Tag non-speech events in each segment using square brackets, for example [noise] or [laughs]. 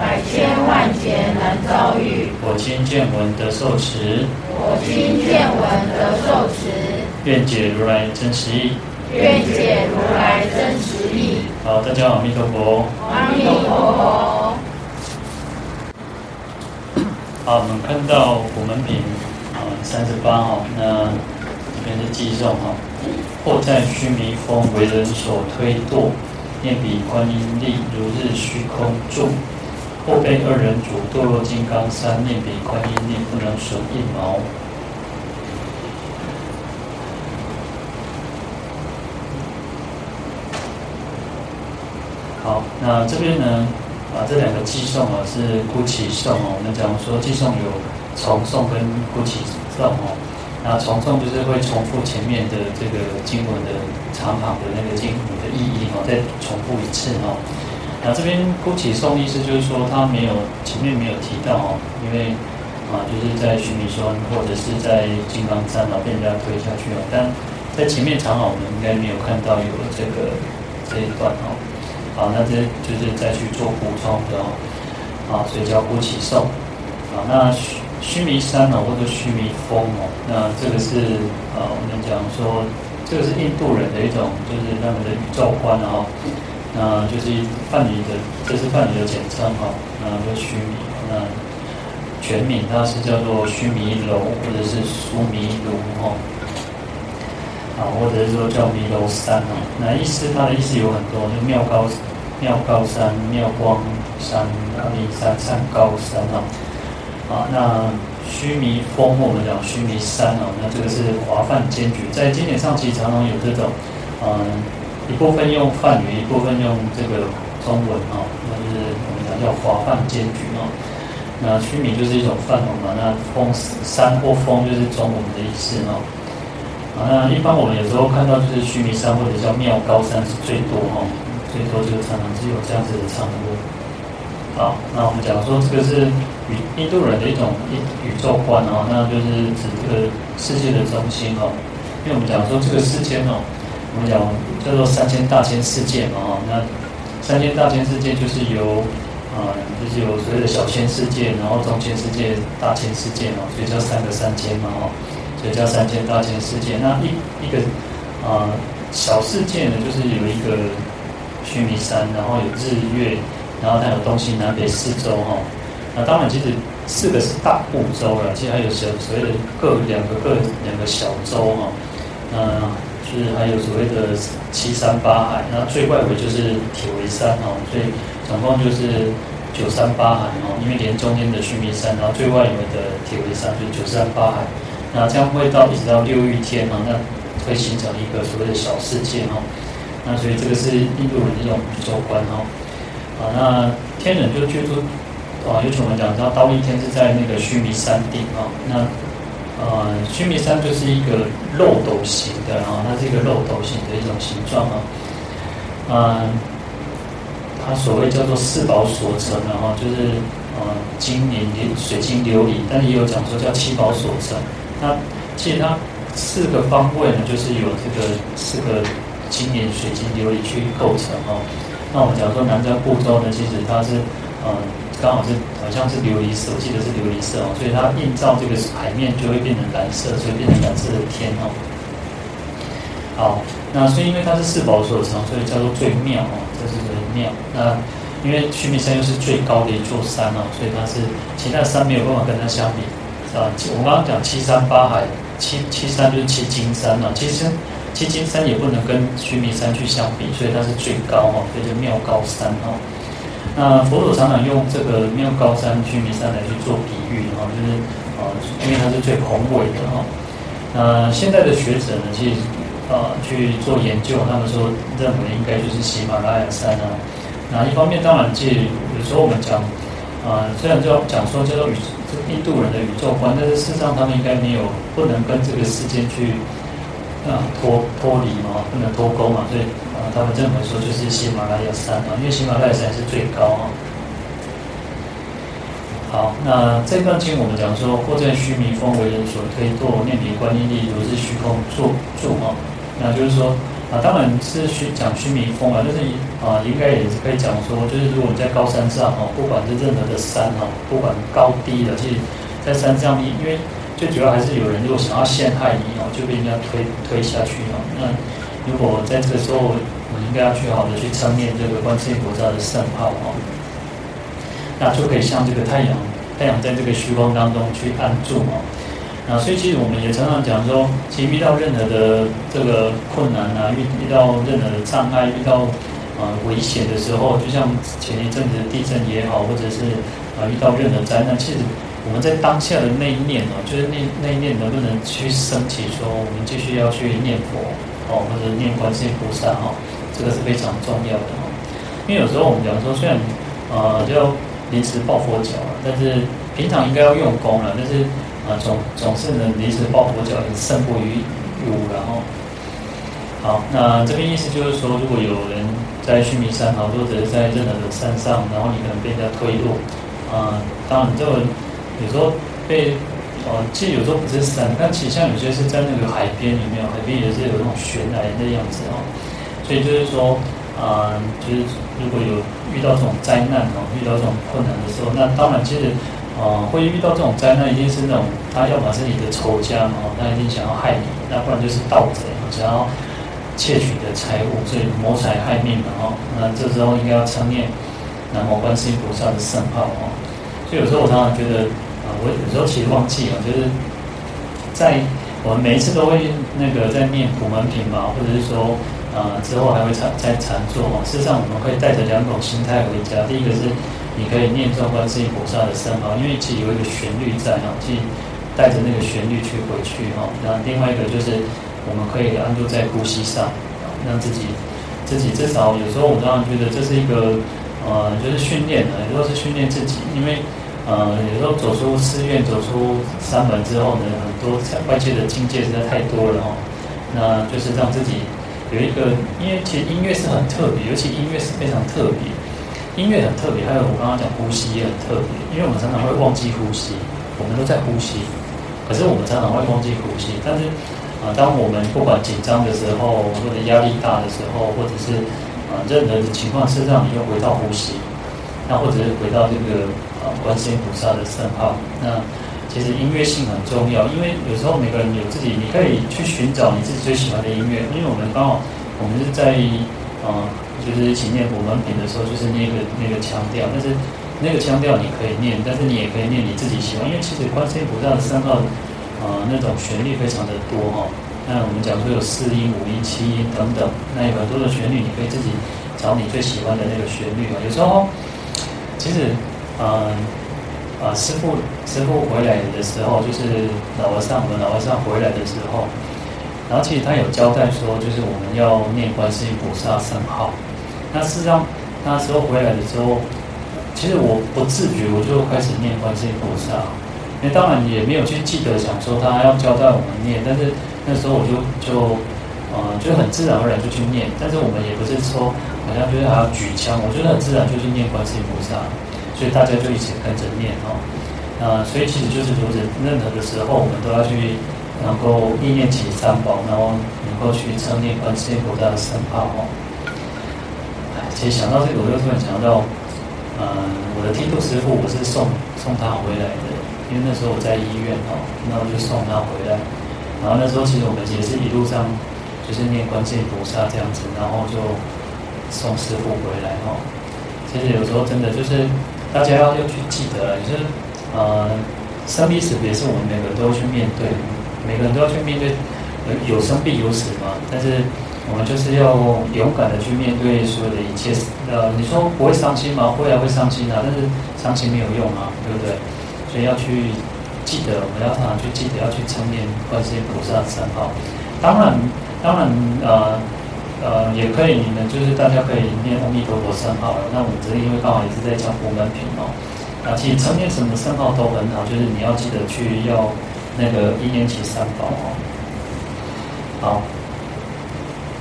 百千万劫难遭遇。我今见闻得受持。我今见闻得受持。愿解如来真实义。愿解如来真实义。好，大家好，阿弥陀佛。阿弥陀佛。好，我们看到普门品啊三十八号，那这边是偈颂哈。或在须弥峰为人所推堕，念彼观音力如日虚空住。后被二人组堕落金刚山，念比观音念不能损一毛。好，那这边呢，啊，这两个寄送啊是孤起送哦。我们讲说寄送有重诵跟孤起送哦。那重诵就是会重复前面的这个经文的长行的那个经文的意义哦，再重复一次哦。那这边孤起颂意思就是说，他没有前面没有提到哦，因为啊，就是在须弥山或者是在金刚山啊被人家推下去哦，但在前面长老我们应该没有看到有这个这一段哦。好，那这就是再去做补充的哦。啊，所以叫孤起颂。啊，那须须弥山哦，或者须弥峰哦，那这个是啊，我们讲说这个是印度人的一种，就是他们的宇宙观哦。那就是梵语的，这是梵语的简称哈。那就须弥，那全名它是叫做须弥楼，或者是苏弥卢哈。啊，或者是说叫弥楼山哦，那意思它的意思有很多，就妙高妙高山、妙光山、阿弥山、山高山哦。啊，那须弥峰我们讲须弥山哦，那这个是华梵兼具，在经典上其实常常有这种，嗯，一部分用梵语，一部分用这个中文哦，那就是我们讲叫华梵兼具哦。那须弥就是一种梵文嘛，那峰山或峰就是中文的意思哦。啊，那一般我们有时候看到就是须弥山或者叫妙高山是最多哈，最多就是常常是有这样子的称呼。好，那我们讲说这个是宇印度人的一种宇宇宙观哦，那就是指这个世界的中心哦。因为我们讲说这个世间哦，我们讲叫做三千大千世界嘛哈，那三千大千世界就是由啊，就是有所谓的小千世界，然后中千世界、大千世界嘛，所以叫三个三千嘛哈。所以叫三千大千世界，那一一个啊、呃、小世界呢，就是有一个须弥山，然后有日月，然后它有东西南北四周哈。那当然，其实四个是大部洲了，其实还有小所谓的各两个各两个小洲哈。那就是还有所谓的七山八海，那最外围就是铁围山哦。所以总共就是九山八海哦，因为连中间的须弥山，然后最外围的铁围山就是九山八海。那这样会到一直到六欲天嘛，那会形成一个所谓的小世界哈。那所以这个是印度人的一种宇宙观哈。啊，那天人就居住啊，尤其我们讲到忉利天是在那个须弥山顶啊。那呃，须弥山就是一个漏斗形的啊，它是一个漏斗形的一种形状啊。嗯，它所谓叫做四宝所成的哈，就是呃金银水晶琉璃，但也有讲说叫七宝所成。那其实它四个方位呢，就是有这个四个金银水晶琉璃去构成哦。那我们讲说南瞻部洲呢，其实它是呃刚好是好像是琉璃色，我记得是琉璃色哦，所以它映照这个海面就会变成蓝色，所以变成蓝色的天哦。好，那所以因为它是四宝所成，所以叫做最妙哦，这是最妙。那因为须弥山又是最高的一座山哦，所以它是其他山没有办法跟它相比。啊，我刚刚讲七山八海，七七山就是七金山嘛，其实七金山也不能跟须弥山去相比，所以它是最高哈，所以叫妙高山哈。那佛陀常常用这个妙高山、须弥山来去做比喻哈，就是啊，因为它是最宏伟的哈。那现在的学者呢，其实啊去做研究，他们说认为应该就是喜马拉雅山啊。那一方面当然，其实有时候我们讲啊，虽然叫讲说叫做宇。印度人的宇宙观，但是事实上他们应该没有不能跟这个世界去啊脱脱离嘛，不能脱钩嘛，所以他们认为说就是喜马拉雅山啊，因为喜马拉雅山是最高啊。好，那这段经我们讲说，或在须弥峰为人所推堕，念彼观音力，如是虚空作住哈。那就是说啊，当然是须讲须弥峰啊，就是啊，应该也是可以讲说，就是如果你在高山上哈，不管是任何的山哈，不管高低的，其实，在山上你因为最主要还是有人如果想要陷害你哦，就被人家推推下去哦。那如果在这个时候，应该要去好的去称念这个观世音菩萨的圣号哦。那就可以像这个太阳，太阳在这个虚空当中去安住哦。那所以其实我们也常常讲说，其实遇到任何的这个困难啊，遇遇到任何的障碍，遇到啊、危险的时候，就像前一阵子地震也好，或者是啊、遇到任何灾难，其实我们在当下的那一念哦，就是那那一念能不能去升起说，我们继续要去念佛哦，或者念观世音菩萨哈，这个是非常重要的哈。因为有时候我们讲说，虽然、呃、就。临时抱佛脚了，但是平常应该要用功了，但是啊总总是能临时抱佛脚也胜过于无，然后好，那这边意思就是说，如果有人在须弥山啊，或者在任何的山上，然后你可能被人家推落啊，当然这个有时候被呃、啊，其实有时候不是山，但其实像有些是在那个海边里面，海边也是有那种悬崖的样子哦，所以就是说。啊、就是如果有遇到这种灾难哦，遇到这种困难的时候，那当然其实，呃，会遇到这种灾难，一定是那种他要么是你的仇家哦，他一定想要害你；那不然就是盗贼，想要窃取你的财物，所以谋财害命嘛哦。那这时候应该要称念南无观世音菩萨的圣号哦。所以有时候我常常觉得啊，我有时候其实忘记了，就是在我们每一次都会那个在念普门品嘛，或者是说。啊、呃，之后还会常在常做哦。事实上，我们可以带着两种心态回家。第一个是，你可以念诵观世音菩萨的圣号，因为其实有一个旋律在哈，去带着那个旋律去回去哈。那另外一个就是，我们可以安住在呼吸上，让自己自己至少有时候，我们当然觉得这是一个呃，就是训练的，有时候是训练自己，因为呃，有时候走出寺院、走出山门之后呢，很多外界的境界实在太多了哈。那就是让自己。有一个，因为其实音乐是很特别，尤其音乐是非常特别，音乐很特别。还有我刚刚讲呼吸也很特别，因为我们常常会忘记呼吸，我们都在呼吸，可是我们常常会忘记呼吸。但是啊，当我们不管紧张的时候，或者压力大的时候，或者是啊任何的情况，是让你又回到呼吸，那或者是回到这个啊观世音菩萨的圣号，那。其实音乐性很重要，因为有时候每个人有自己，你可以去寻找你自己最喜欢的音乐。因为我们刚好，我们是在、呃，就是一起念古文品的时候，就是那个那个腔调。但是那个腔调你可以念，但是你也可以念你自己喜欢。因为其实观世音菩萨的圣号啊，那种旋律非常的多哈。那我们讲说有四音、五音、七音等等，那有很多的旋律，你可以自己找你最喜欢的那个旋律啊。有时候其实嗯。啊，师父师父回来的时候，就是老和尚，我们老和尚回来的时候，然后其实他有交代说，就是我们要念观世音菩萨圣号。那事实上，那时候回来的时候，其实我不自觉我就开始念观世音菩萨，因为当然也没有去记得想说他要交代我们念，但是那时候我就就呃就很自然而然就去念，但是我们也不是说好像就是还要举枪，我觉得很自然就去念观世音菩萨。所以大家就一起跟着念哦，那所以其实就是如此，任何的时候我们都要去能够意念起三宝，然后能够去称念观世音菩萨的圣号哦。其实想到这个，我就突然想到，嗯，我的剃度师父，我是送送他回来的，因为那时候我在医院哦，然后就送他回来，然后那时候其实我们也是一路上就是念观世音菩萨这样子，然后就送师父回来哦。其实有时候真的就是。大家要要去记得，就是呃，生离死别是我们每个人都要去面对，每个人都要去面对，有生必有死嘛。但是我们就是要勇敢的去面对所有的一切。呃，你说不会伤心吗？会啊，会伤心啊。但是伤心没有用啊，对不对？所以要去记得，我们要常常去记得，要去称念观世音菩萨的圣号。当然，当然，呃。呃，也可以，你们就是大家可以念阿弥陀佛圣号。那我们这里因为刚好也是在讲普门品哦，啊，其实称念什么圣号都很好，就是你要记得去要那个一念起三宝哦。好。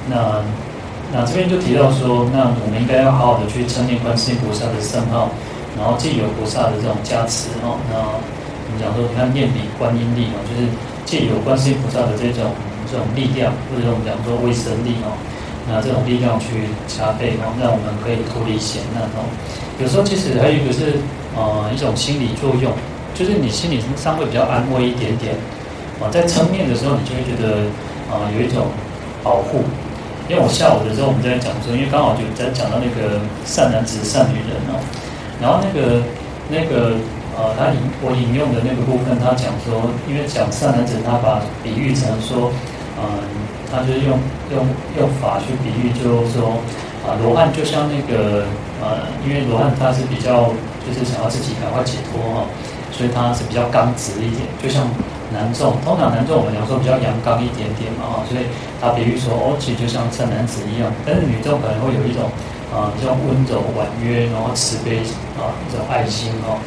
那那这边就提到说，那我们应该要好好的去称念观世音菩萨的圣号，然后借由菩萨的这种加持哦，那我们讲说，你看念比观音力哦，就是借由观世音菩萨的这种这种力量，或者我们讲说威神力哦，那这种力量去加倍哦，让我们可以脱离险难哦。有时候其实还有一个是呃一种心理作用，就是你心理上会比较安慰一点点。啊，在撑面的时候，你就会觉得啊、有一种保护。因为我下午的时候我们在讲说，因为刚好就在讲到那个善男子、善女人哦，然后那个那个呃，他引我引用的那个部分，他讲说，因为讲善男子，他把比喻成说，嗯、呃，他就是用用用法去比喻，就是说啊，罗汉就像那个呃，因为罗汉他是比较就是想要自己赶快解脱哈、哦，所以他是比较刚直一点，就像。男众通常男众我们讲说比较阳刚一点点嘛，哈，所以他比喻说哦，其实就像善男子一样，但是女众可能会有一种啊，比较温柔婉约，然后慈悲啊，一种爱心哦，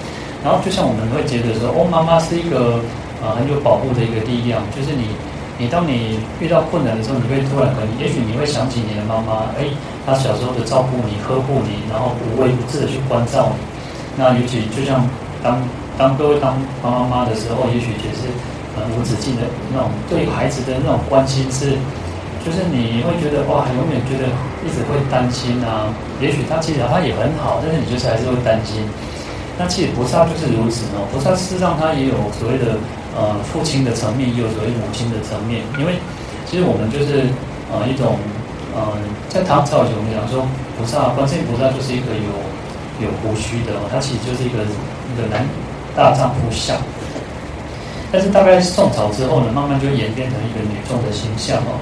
然后就像我们会觉得说，哦，妈妈是一个啊很有保护的一个力量，就是你你当你遇到困难的时候，你会突然可能，也许你会想起你的妈妈，哎，她小时候的照顾你、呵护你，然后无微不至的去关照你，那尤其就像当当各位当当妈妈的时候，也许也是。无止境的那种对孩子的那种关心是，就是你会觉得哇，永远觉得一直会担心啊。也许他其实他也很好，但是你就是还是会担心。那其实菩萨就是如此哦。菩萨事实上他也有所谓的呃父亲的层面，也有所谓母亲的层面。因为其实我们就是呃一种呃在唐朝以前我们讲说菩萨观世音菩萨就是一个有有胡须的哦，他其实就是一个一个男大丈夫相。但是大概宋朝之后呢，慢慢就演变成一个女众的形象哦。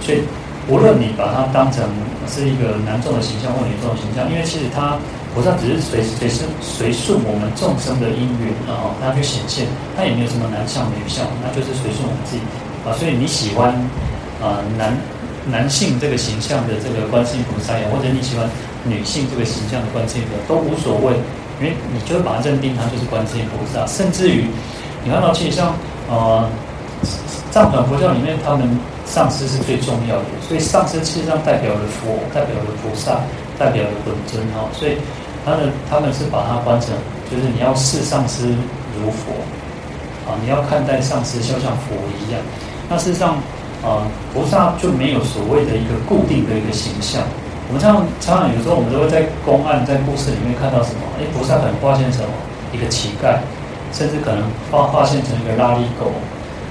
所以无论你把它当成是一个男众的形象或女众的形象，因为其实它菩萨只是随随顺随顺我们众生的因缘啊，它去显现，它也没有什么男相女相，那就是随顺我们自己啊。所以你喜欢啊男男性这个形象的这个观世音菩萨呀，或者你喜欢女性这个形象的观世音菩萨都无所谓，因为你就会把它认定它就是观世音菩萨，甚至于。你看到，其实像呃藏传佛教里面，他们上师是最重要的，所以上师其实上代表了佛，代表了菩萨，代表了本尊哈。所以他的他们是把它观成，就是你要视上师如佛啊，你要看待上师就像佛一样。那事实上啊，菩萨就没有所谓的一个固定的一个形象。我们常常常有时候我们都会在公案、在故事里面看到什么？哎，菩萨可能化现成一个乞丐。甚至可能化化现成一个拉力狗，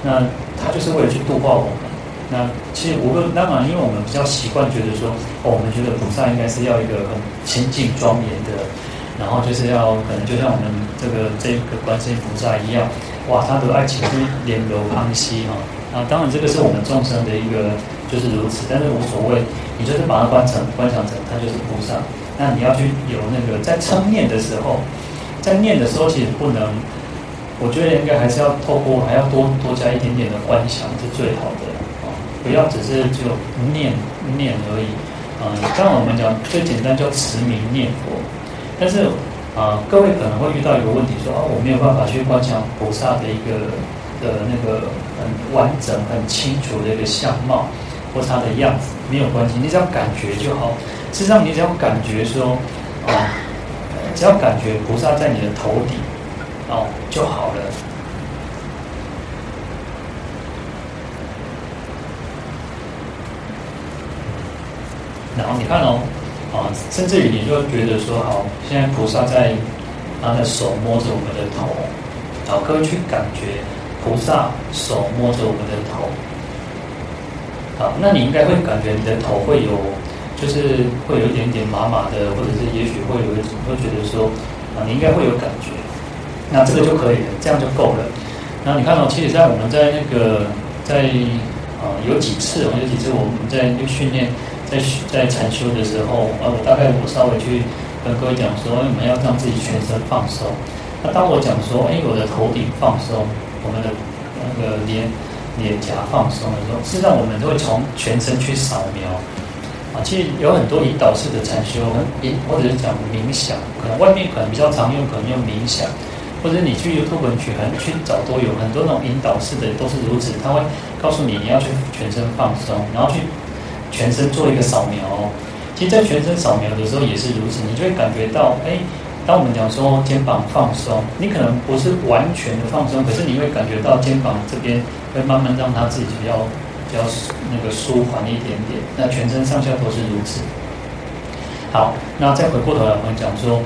那他就是为了去度化我们。那其实我们当然，因为我们比较习惯觉得说，哦，我们觉得菩萨应该是要一个很清净庄严的，然后就是要可能就像我们这个这个观世音菩萨一样，哇，他的爱情是莲柔康熙哈。那当然这个是我们众生的一个就是如此，但是无所谓，你就是把它观成观想成他就是菩萨。那你要去有那个在称念的时候，在念的时候其实不能。我觉得应该还是要透过，还要多多加一点点的观想是最好的！不要只是就念念而已啊！刚刚我们讲最简单叫持名念佛，但是啊，各位可能会遇到一个问题，说啊，我没有办法去观想菩萨的一个的那个很完整、很清楚的一个相貌或他的样子，没有关系，你只要感觉就好。事实上，你只要感觉说啊，只要感觉菩萨在你的头顶。哦，就好了。然后你看哦，啊，甚至于你就觉得说，好，现在菩萨在他的手摸着我们的头，好，各位去感觉菩萨手摸着我们的头，好，那你应该会感觉你的头会有，就是会有一点点麻麻的，或者是也许会有一种会觉得说，啊，你应该会有感觉。那这个就可以了，这样就够了。然后你看、哦，其实，在我们在那个在啊、有几次哦，有几次我们在训练，在在禅修的时候，呃，我大概我稍微去跟各位讲说，我们要让自己全身放松。那当我讲说，哎，我的头顶放松，我们的那个脸脸颊放松的时候，实际上我们都会从全身去扫描。啊，其实有很多引导式的禅修，很引或者是讲冥想，可能外面可能比较常用，可能用冥想。或者你去 YouTube 去很去找都有很多那种引导式的都是如此，他会告诉你你要去全身放松，然后去全身做一个扫描哦。其实，在全身扫描的时候也是如此，你就会感觉到，哎，当我们讲说肩膀放松，你可能不是完全的放松，可是你会感觉到肩膀这边会慢慢让它自己比较比较那个舒缓一点点。那全身上下都是如此。好，那再回过头来，我们讲说，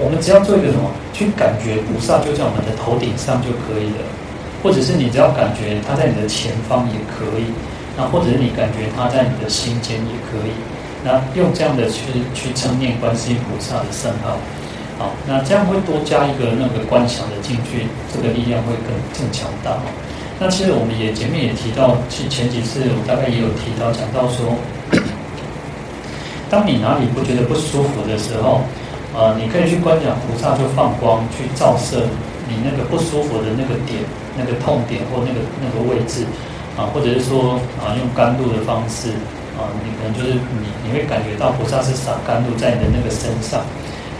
我们只要做一个什么，去感觉菩萨就在我们的头顶上就可以了。或者是你只要感觉他在你的前方也可以，那或者是你感觉他在你的心间也可以，那用这样的去去称念观世音菩萨的圣号，好，那这样会多加一个那个观想的进去，这个力量会更更强大。那其实我们也前面也提到，其前几次我大概也有提到讲到说，[coughs] 当你哪里不觉得不舒服的时候，啊，你可以去观想菩萨就放光去照射你那个不舒服的那个点。那个痛点或那个那个位置，啊，或者是说啊，用甘露的方式，啊，你可能就是你你会感觉到菩萨是洒甘露在你的那个身上。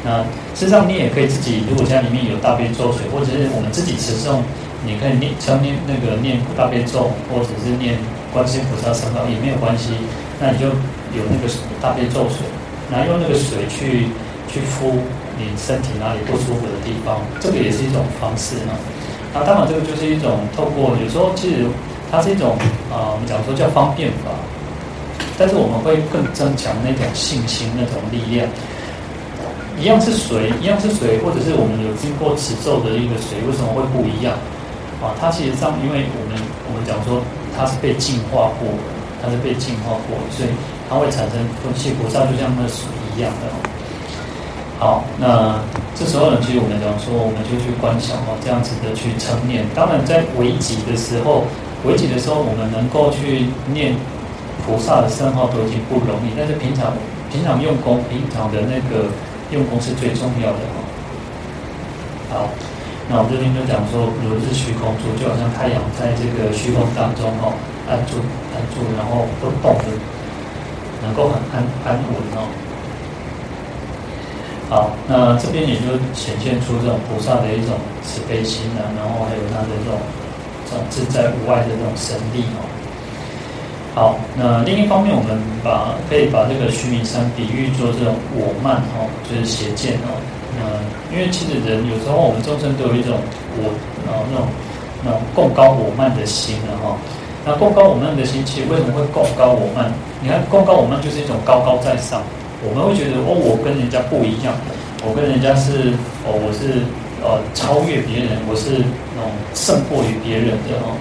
那事实上你也可以自己，如果家里面有大悲咒水，或者是我们自己持诵，你可以念称念那个念大悲咒，或者是念观世音菩萨圣号也没有关系。那你就有那个大悲咒水，然后用那个水去去敷你身体哪里不舒服的地方，这个也是一种方式呢。那当然，这个就是一种透过，有时候其实它是一种啊，我们讲说叫方便法，但是我们会更增强那种信心、那种力量。一样是水，一样是水，或者是我们有经过持咒的一个水，为什么会不一样？啊，它其实上，因为我们我们讲说它是被净化过的，它是被净化过，所以它会产生空气菩萨，就像那水一样的。好，那这时候呢，其实我们讲说，我们就去观想哦，这样子的去称念。当然，在危急的时候，危急的时候，我们能够去念菩萨的圣号都已经不容易。但是平常平常用功，平常的那个用功是最重要的哦。好，那我们这边就讲说，如是虚空住，就好像太阳在这个虚空当中哦，安住安住，然后不动的，能够很安安稳哦。好，那这边也就显现出这种菩萨的一种慈悲心啊，然后还有他的这种这种自在无碍的那种神力哦。好，那另一方面，我们把可以把这个须弥山比喻作这种我慢哦，就是邪见哦。那因为其实人有时候我们众生都有一种我啊那种那种贡高我慢的心的哈。那贡高我慢的心，其实为什么会贡高我慢？你看贡高我慢就是一种高高在上。我们会觉得哦，我跟人家不一样，我跟人家是哦，我是呃超越别人，我是那种胜过于别人的哦，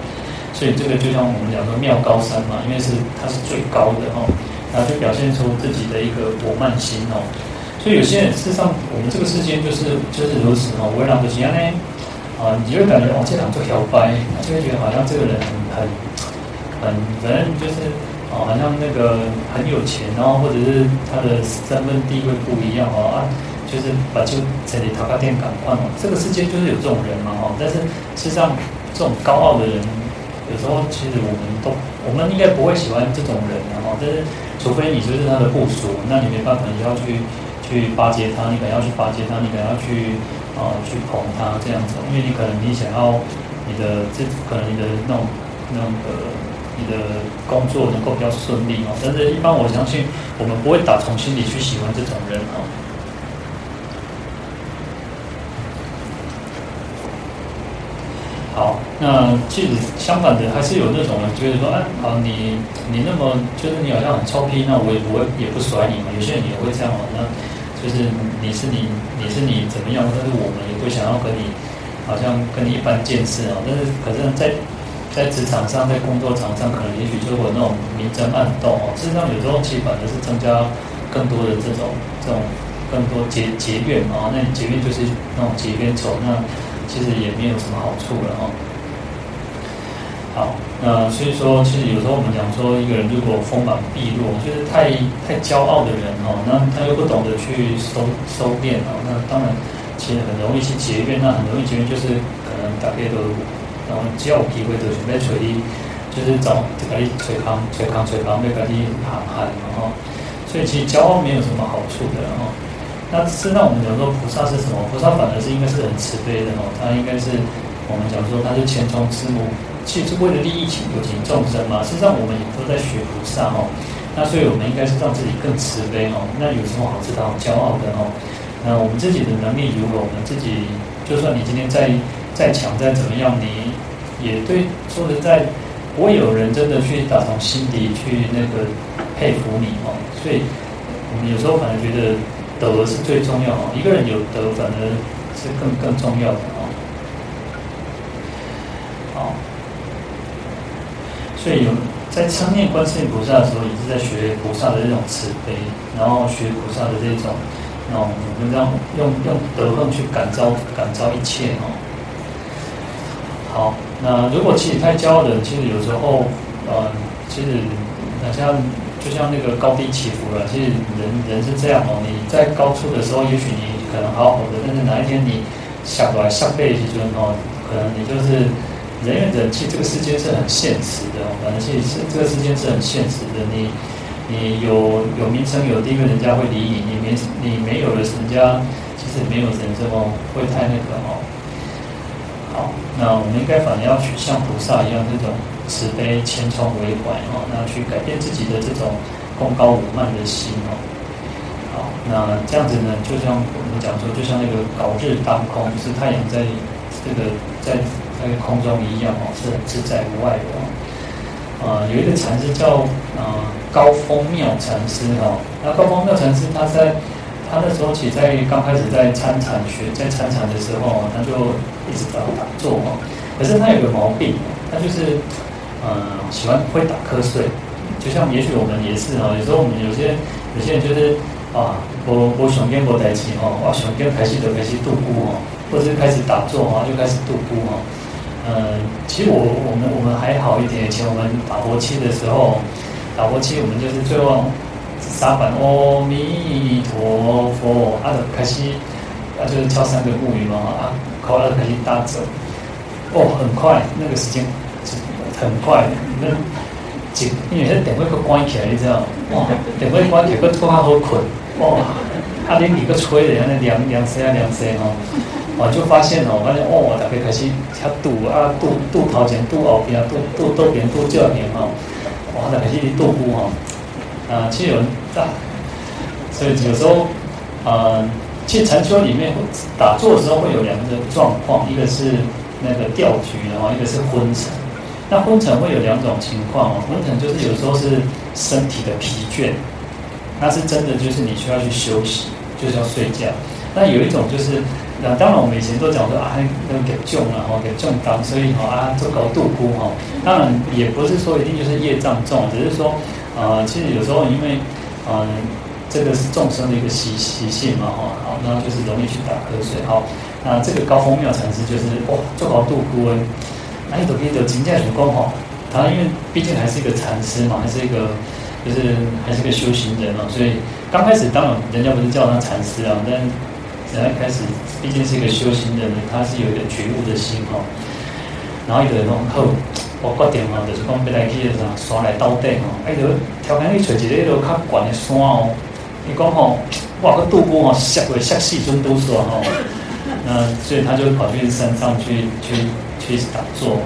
所以这个就像我们讲说妙高山嘛，因为是它是最高的哦，然后就表现出自己的一个我慢心哦，所以有些人事实上我们这个世间就是就是如此哦，为难不起啊呢啊，你就会感觉哦，这两座摇摆，就会觉得好像这个人很很很反正就是。哦，好像那个很有钱，然后或者是他的身份地位不一样哦啊，就是把就这里淘咖店赶快哦，这个世界就是有这种人嘛哦，但是实际上这种高傲的人，有时候其实我们都我们应该不会喜欢这种人然后，但是除非你就是他的部属，那你没办法，你要去去巴结他，你可能要去巴结他，你可能要去啊、去捧他这样子，因为你可能你想要你的这可能你的那种那种呃。你的工作能够比较顺利哦，但是一般我相信我们不会打从心里去喜欢这种人哦。好，那其实相反的还是有那种人觉得说，哎，好，你你那么就是你好像很臭屁，那我也不会也不甩你嘛。有些人也会这样哦，那就是你是你你是你怎么样，但是我们也会想要跟你好像跟你一般见识啊。但是可是在。在职场上，在工作场上，可能也许就会那种明争暗斗哦。事实上，有时候其实反而是增加更多的这种这种更多结结怨啊。那结怨就是那种结冤仇，那其实也没有什么好处了哦。好，那所以说，其实有时候我们讲说，一个人如果锋芒毕露，就是太太骄傲的人哦，那他又不懂得去收收敛哦，那当然其实很容易去结怨，那很容易结怨就是可能大家都。然后只要有机会就准备锤，就是找这个锤扛、锤扛、锤扛，要给你喊喊，然后，所以其实骄傲没有什么好处的哦。那是那我们讲说菩萨是什么？菩萨反而是应该是很慈悲的哦，他应该是我们讲说他是前从之母，其实为了利益有情众生嘛。实际上我们也都在学菩萨哦。那所以我们应该是让自己更慈悲哦。那有什么好值得好骄傲的哦？那我们自己的能力如果我们自己，就算你今天再再强再怎么样，你也对说实在，不会有人真的去打从心底去那个佩服你哦。所以我们有时候反而觉得德是最重要哦。一个人有德，反而是更更重要的哦。好，所以有。在称念观世音菩萨的时候，也是在学菩萨的这种慈悲，然后学菩萨的这种，那我们这样用用德行去感召感召一切哦。好，那如果其实太骄傲的人，其实有时候，嗯，其实好像就像那个高低起伏了。其实人人是这样哦，你在高处的时候，也许你可能好好的，但是哪一天你下来下背起尊哦，可能你就是。人与人，其实这个世界是很现实的，反正其实这个世界是很现实的。你你有有名声有地位，人家会理你；你没你没有了，人家其实没有人这么会太那个哦。好，那我们应该反而要去像菩萨一样，这种慈悲谦聪为怀哦，那去改变自己的这种功高我慢的心哦。好，那这样子呢，就像我们讲说，就像那个杲日当空，就是太阳在这个在。那个空中一样哦，是很自在无碍的哦。呃，有一个禅师叫呃高峰妙禅师哦。那高峰妙禅师他在他那时候起在刚开始在参禅学在参禅的时候，他就一直打打坐哦。可是他有个毛病，他就是呃喜欢会打瞌睡。就像也许我们也是哦，有时候我们有些有些人就是啊，我我想跟我在一起哦，我想跟开始就开始度孤哦，或者是开始打坐啊，就开始度孤哦。嗯，其实我我们我们还好一点。以前我们打佛七的时候，打佛七我们就是最后三板阿弥陀佛，啊，开始啊就是敲三个木鱼嘛，啊，考了开始打坐，哦，很快，那个时间很快，那几因为那电话都关起来，你知道？哇，电话关起来，个拖好困，哇，啊，连你个吹的，那凉凉声啊凉声哦。我就发现哦，发现哦，大家开始遐堵啊，堵堵头前，堵后边，堵堵左边，堵右边哈，哇，大家开始堵堵哈，啊，其实有人打，所以有时候，呃，其实禅修里面打坐的时候会有两个状况，一个是那个掉举，然后一个是昏沉。那昏沉会有两种情况哦，昏沉就是有时候是身体的疲倦，那是真的就是你需要去休息，就是要睡觉。那有一种就是。那当然，我们以前都讲说啊，那给重了哈，给重当，所以哈啊做高度估哈。当然也不是说一定就是业障重，只是说呃，其实有时候因为嗯、这个是众生的一个习习性嘛哈，好，那就是容易去打瞌睡。好，那这个高峰妙禅师就是哇，做高度估哎，那一朵一朵金价很高哈。他因为毕竟还是一个禅师嘛，还是一个就是还是个修行人嘛，所以刚开始当然人家不是叫他禅师啊，但然后一开始，毕竟是一个修行的人，他是有一个觉悟的心哈。然后一个人讲好，我决定嘛，就是讲要来去啥山来到顶哦。哎，就挑开去找一个迄个较悬的山哦。伊讲吼，哇，个度孤吼，吓过吓死尊都说吼。[laughs] 那所以他就跑去山上去去去打坐。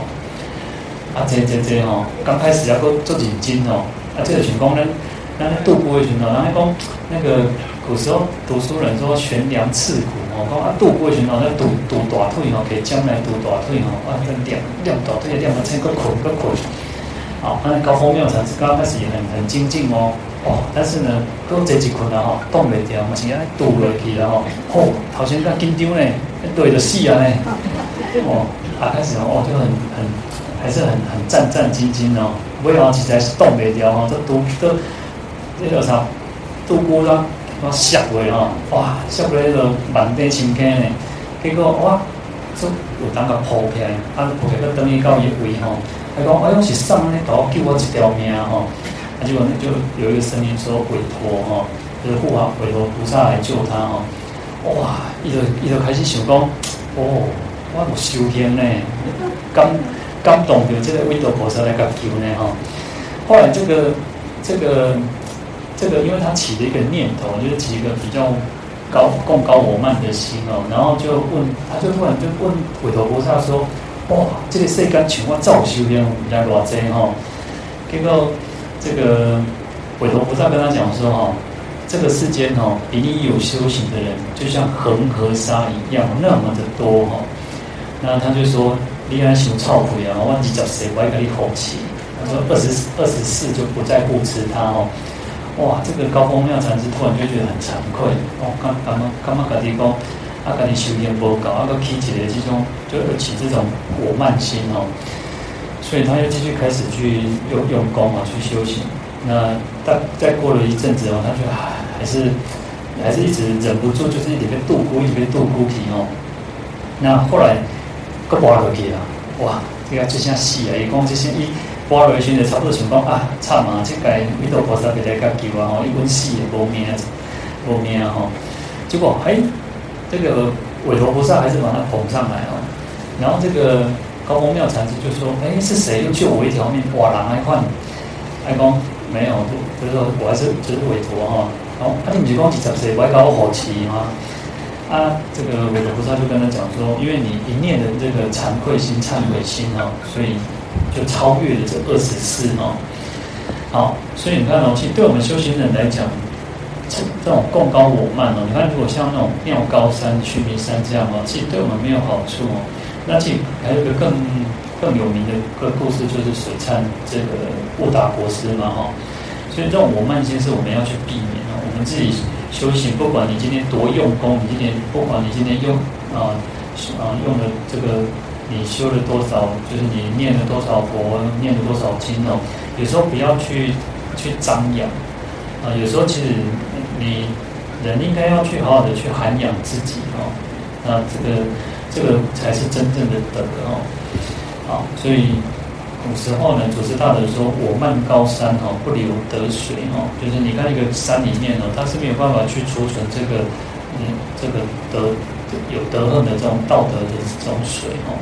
啊，这这这吼，刚开始要够做紧筋哦。啊，这个情况呢，那个渡过的时候，然后讲那个。古时候读书人说悬梁刺股哦，讲啊度过去哦，那度度大腿哦，给将来度大腿哦，啊，那练练大腿练到成个捆个捆，好，那高峰妙禅师刚开始也很很精进哦，哦，但是呢，都这几捆了哈，动没掉，嘛是安尼度落去了吼，吼，头先刚紧张呢，一对着死啊呢，哦，啊开始哦，就很很还是很很战战兢兢哦，尾后实在是动没掉哈，这度都那叫啥？度过了。我吓过吼，哇！吓过迄个万地青天呢，结果哇，说有当个抱起来，啊抱起来等于到一位吼，他讲哎哟是上呢，都救我一条命吼，啊结果就有一个声音说委托吼，就是护法委托菩萨来救他吼，哇！伊就伊就开始想讲，哦，我有修天呢，感感动着这个委托菩萨来甲救呢吼，后来这个这个。这个，因为他起了一个念头，就是起一个比较高贡高我慢的心哦，然后就问，他就突然就问韦陀菩萨说：“哇，这个世间像我造修炼比较偌济哈？”结果这个韦陀菩萨跟他讲说哈，这个世间哦，比你有修行的人，就像恒河沙一样那么的多哈。那他就说，你爱修臭皮啊，忘记叫谁，我还给你口气。他说二十二十四就不再护持他哦。哇，这个高风妙禅师突然就觉得很惭愧哦，刚刚刚刚跟你讲。啊跟你修炼不高，啊个起的这种就起这种我慢心哦，所以他又继续开始去用用功啊，去修行。那再再过了一阵子哦，他就还是还是一直忍不住，就是一直被度孤，一直被度孤体哦。那后来个拔落去了，哇，这个就像死啊！一讲这些一拔落去的差不多情况啊，惨啊！这个弥陀菩萨给他救啊！哦，一问死也无命，无命哈。结果哎。这个韦陀菩萨还是把他捧上来哦，然后这个高风妙禅师就说：“哎，是谁又救我一条命？哇，哪来换？”爱讲没有，就就是说我还是就是韦陀哈。然后啊，你不是讲几十岁，我还搞好奇吗？啊，这个韦陀菩萨就跟他讲说：“因为你一念的这个惭愧心、忏悔心哈，所以就超越了这二十四哦。好，所以你看哦，其实对我们修行人来讲。”这种贡高我慢哦，你看如果像那种妙高山、须弥山这样哦，其实对我们没有好处哦。那其实还有一个更更有名的个故事，就是水忏这个悟达国师嘛哈。所以这种我慢心是我们要去避免哦。我们自己修行，不管你今天多用功，你今天不管你今天用啊啊用的这个，你修了多少，就是你念了多少佛，念了多少经哦，有时候不要去去张扬啊，有时候其实。你人应该要去好好的去涵养自己哦，那这个这个才是真正的德哦。好，所以古时候呢，祖师大德说：“我慢高山哦，不流德水哦。”就是你看一个山里面哦，它是没有办法去储存这个嗯这个德有德行的这种道德的这种水哦。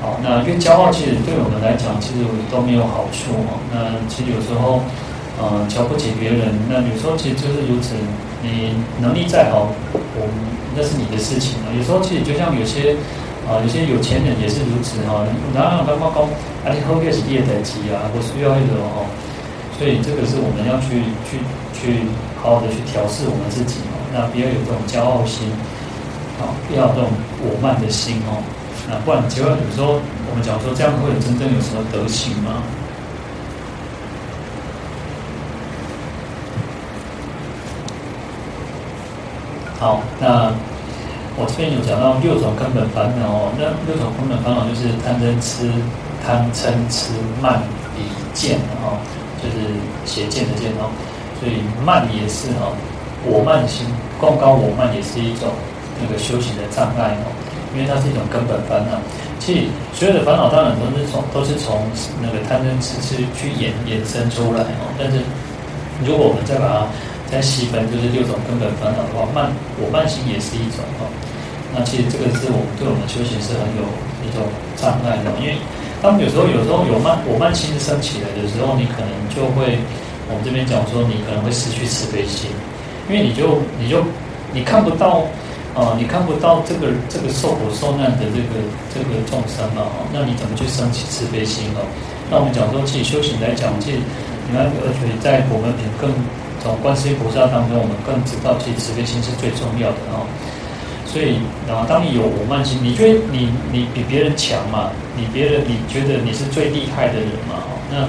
好，那越骄傲，其实对我们来讲，其实都没有好处哦。那其实有时候。呃，瞧不起别人，那有时候其实就是如此。你能力再好，我那是你的事情了。有时候其实就像有些啊、有些有钱人也是如此哈。然后他们讲，啊，你后面是第二等级啊，我需要一种哦。所以这个是我们要去去去好好的去调试我们自己哦。那不要有这种骄傲心，啊，不要这种我慢的心哦。那不然，结果有时候我们讲说这样会有真正有什么德行吗？好，那我这边有讲到六种根本烦恼哦。那六种根本烦恼就是贪嗔痴、贪嗔痴慢疑见哦，就是邪见的见哦。所以慢也是哦，我慢心，贡高我慢也是一种那个修行的障碍哦，因为它是一种根本烦恼。其实所有的烦恼当然都是从都是从那个贪嗔痴去去衍衍生出来哦。但是如果我们再把它再细分就是六种根本烦恼的话，慢我慢心也是一种哦。那其实这个是我们对我们修行是很有一种障碍的，因为当有时候有时候有慢我慢心升起来的时候，你可能就会我们这边讲说，你可能会失去慈悲心，因为你就你就你看不到哦、你看不到这个这个受苦受难的这个这个众生嘛，那你怎么去升起慈悲心哦？那我们讲说，其实修行来讲，其实你看，而且在我们品更。从观世音菩萨当中，我们更知道，其实慈悲心是最重要的哦。所以，然后当你有我慢心，你觉得你你比别人强嘛？你别人你觉得你是最厉害的人嘛？那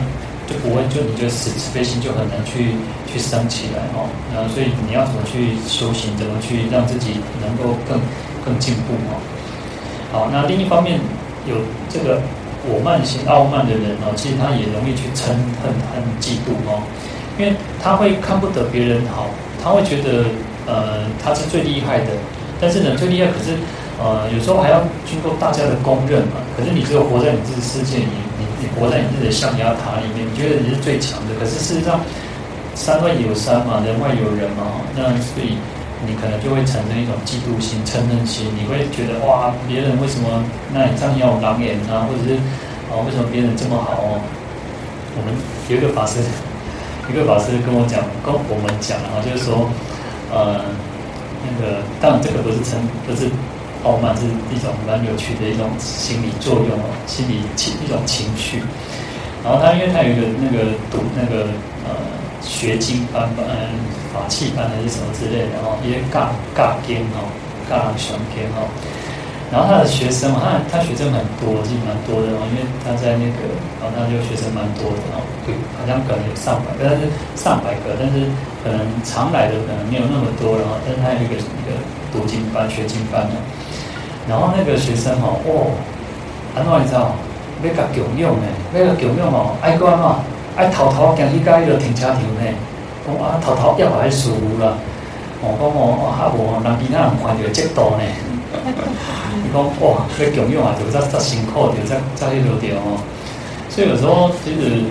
就不会就你觉得慈慈悲心就很难去去升起来哦。那所以你要怎么去修行？怎么去让自己能够更更进步哦？好，那另一方面有这个我慢心傲慢的人哦，其实他也容易去嗔恨和嫉妒哦。因为他会看不得别人好，他会觉得呃他是最厉害的，但是呢最厉害可是呃有时候还要经过大家的公认嘛。可是你只有活在你自己世界里，你活在你的象牙塔里面，你觉得你是最强的。可是事实上山外有山嘛，人外有人嘛，那所以你可能就会产生一种嫉妒心、嗔恨心。你会觉得哇，别人为什么那你这样要狼眼啊，或者是啊为什么别人这么好哦？我们有一个法师。一个法师跟我讲，跟我们讲啊，就是说，呃，那个当然这个不是称，不是傲慢，是一种蛮有趣的一种心理作用哦，心理情一种情绪。然后他因为他有一个那个读那个呃学经班班、法器班还是什么之类的哦，一些尬尬经哦，尬玄篇哦。然后他的学生，他他学生很多，其实蛮多的哦，因为他在那个，然后他就学生蛮多的哦，对，好像可能有上百个，但是上百个，但是可能常来的可能没有那么多，然后，但是他有一个一个读经班、学经班的。然后那个学生哦，哦，安怎你知道？要甲供养呢，要甲供养哦，爱关嘛，爱偷偷行去甲伊个停车场呢，讲啊偷偷要来数啦，哦，讲哦，啊无人其他人看到这多呢。你 [laughs] 讲哇，被供养啊，就这这辛苦，就这这些多点哦。所以有时候其实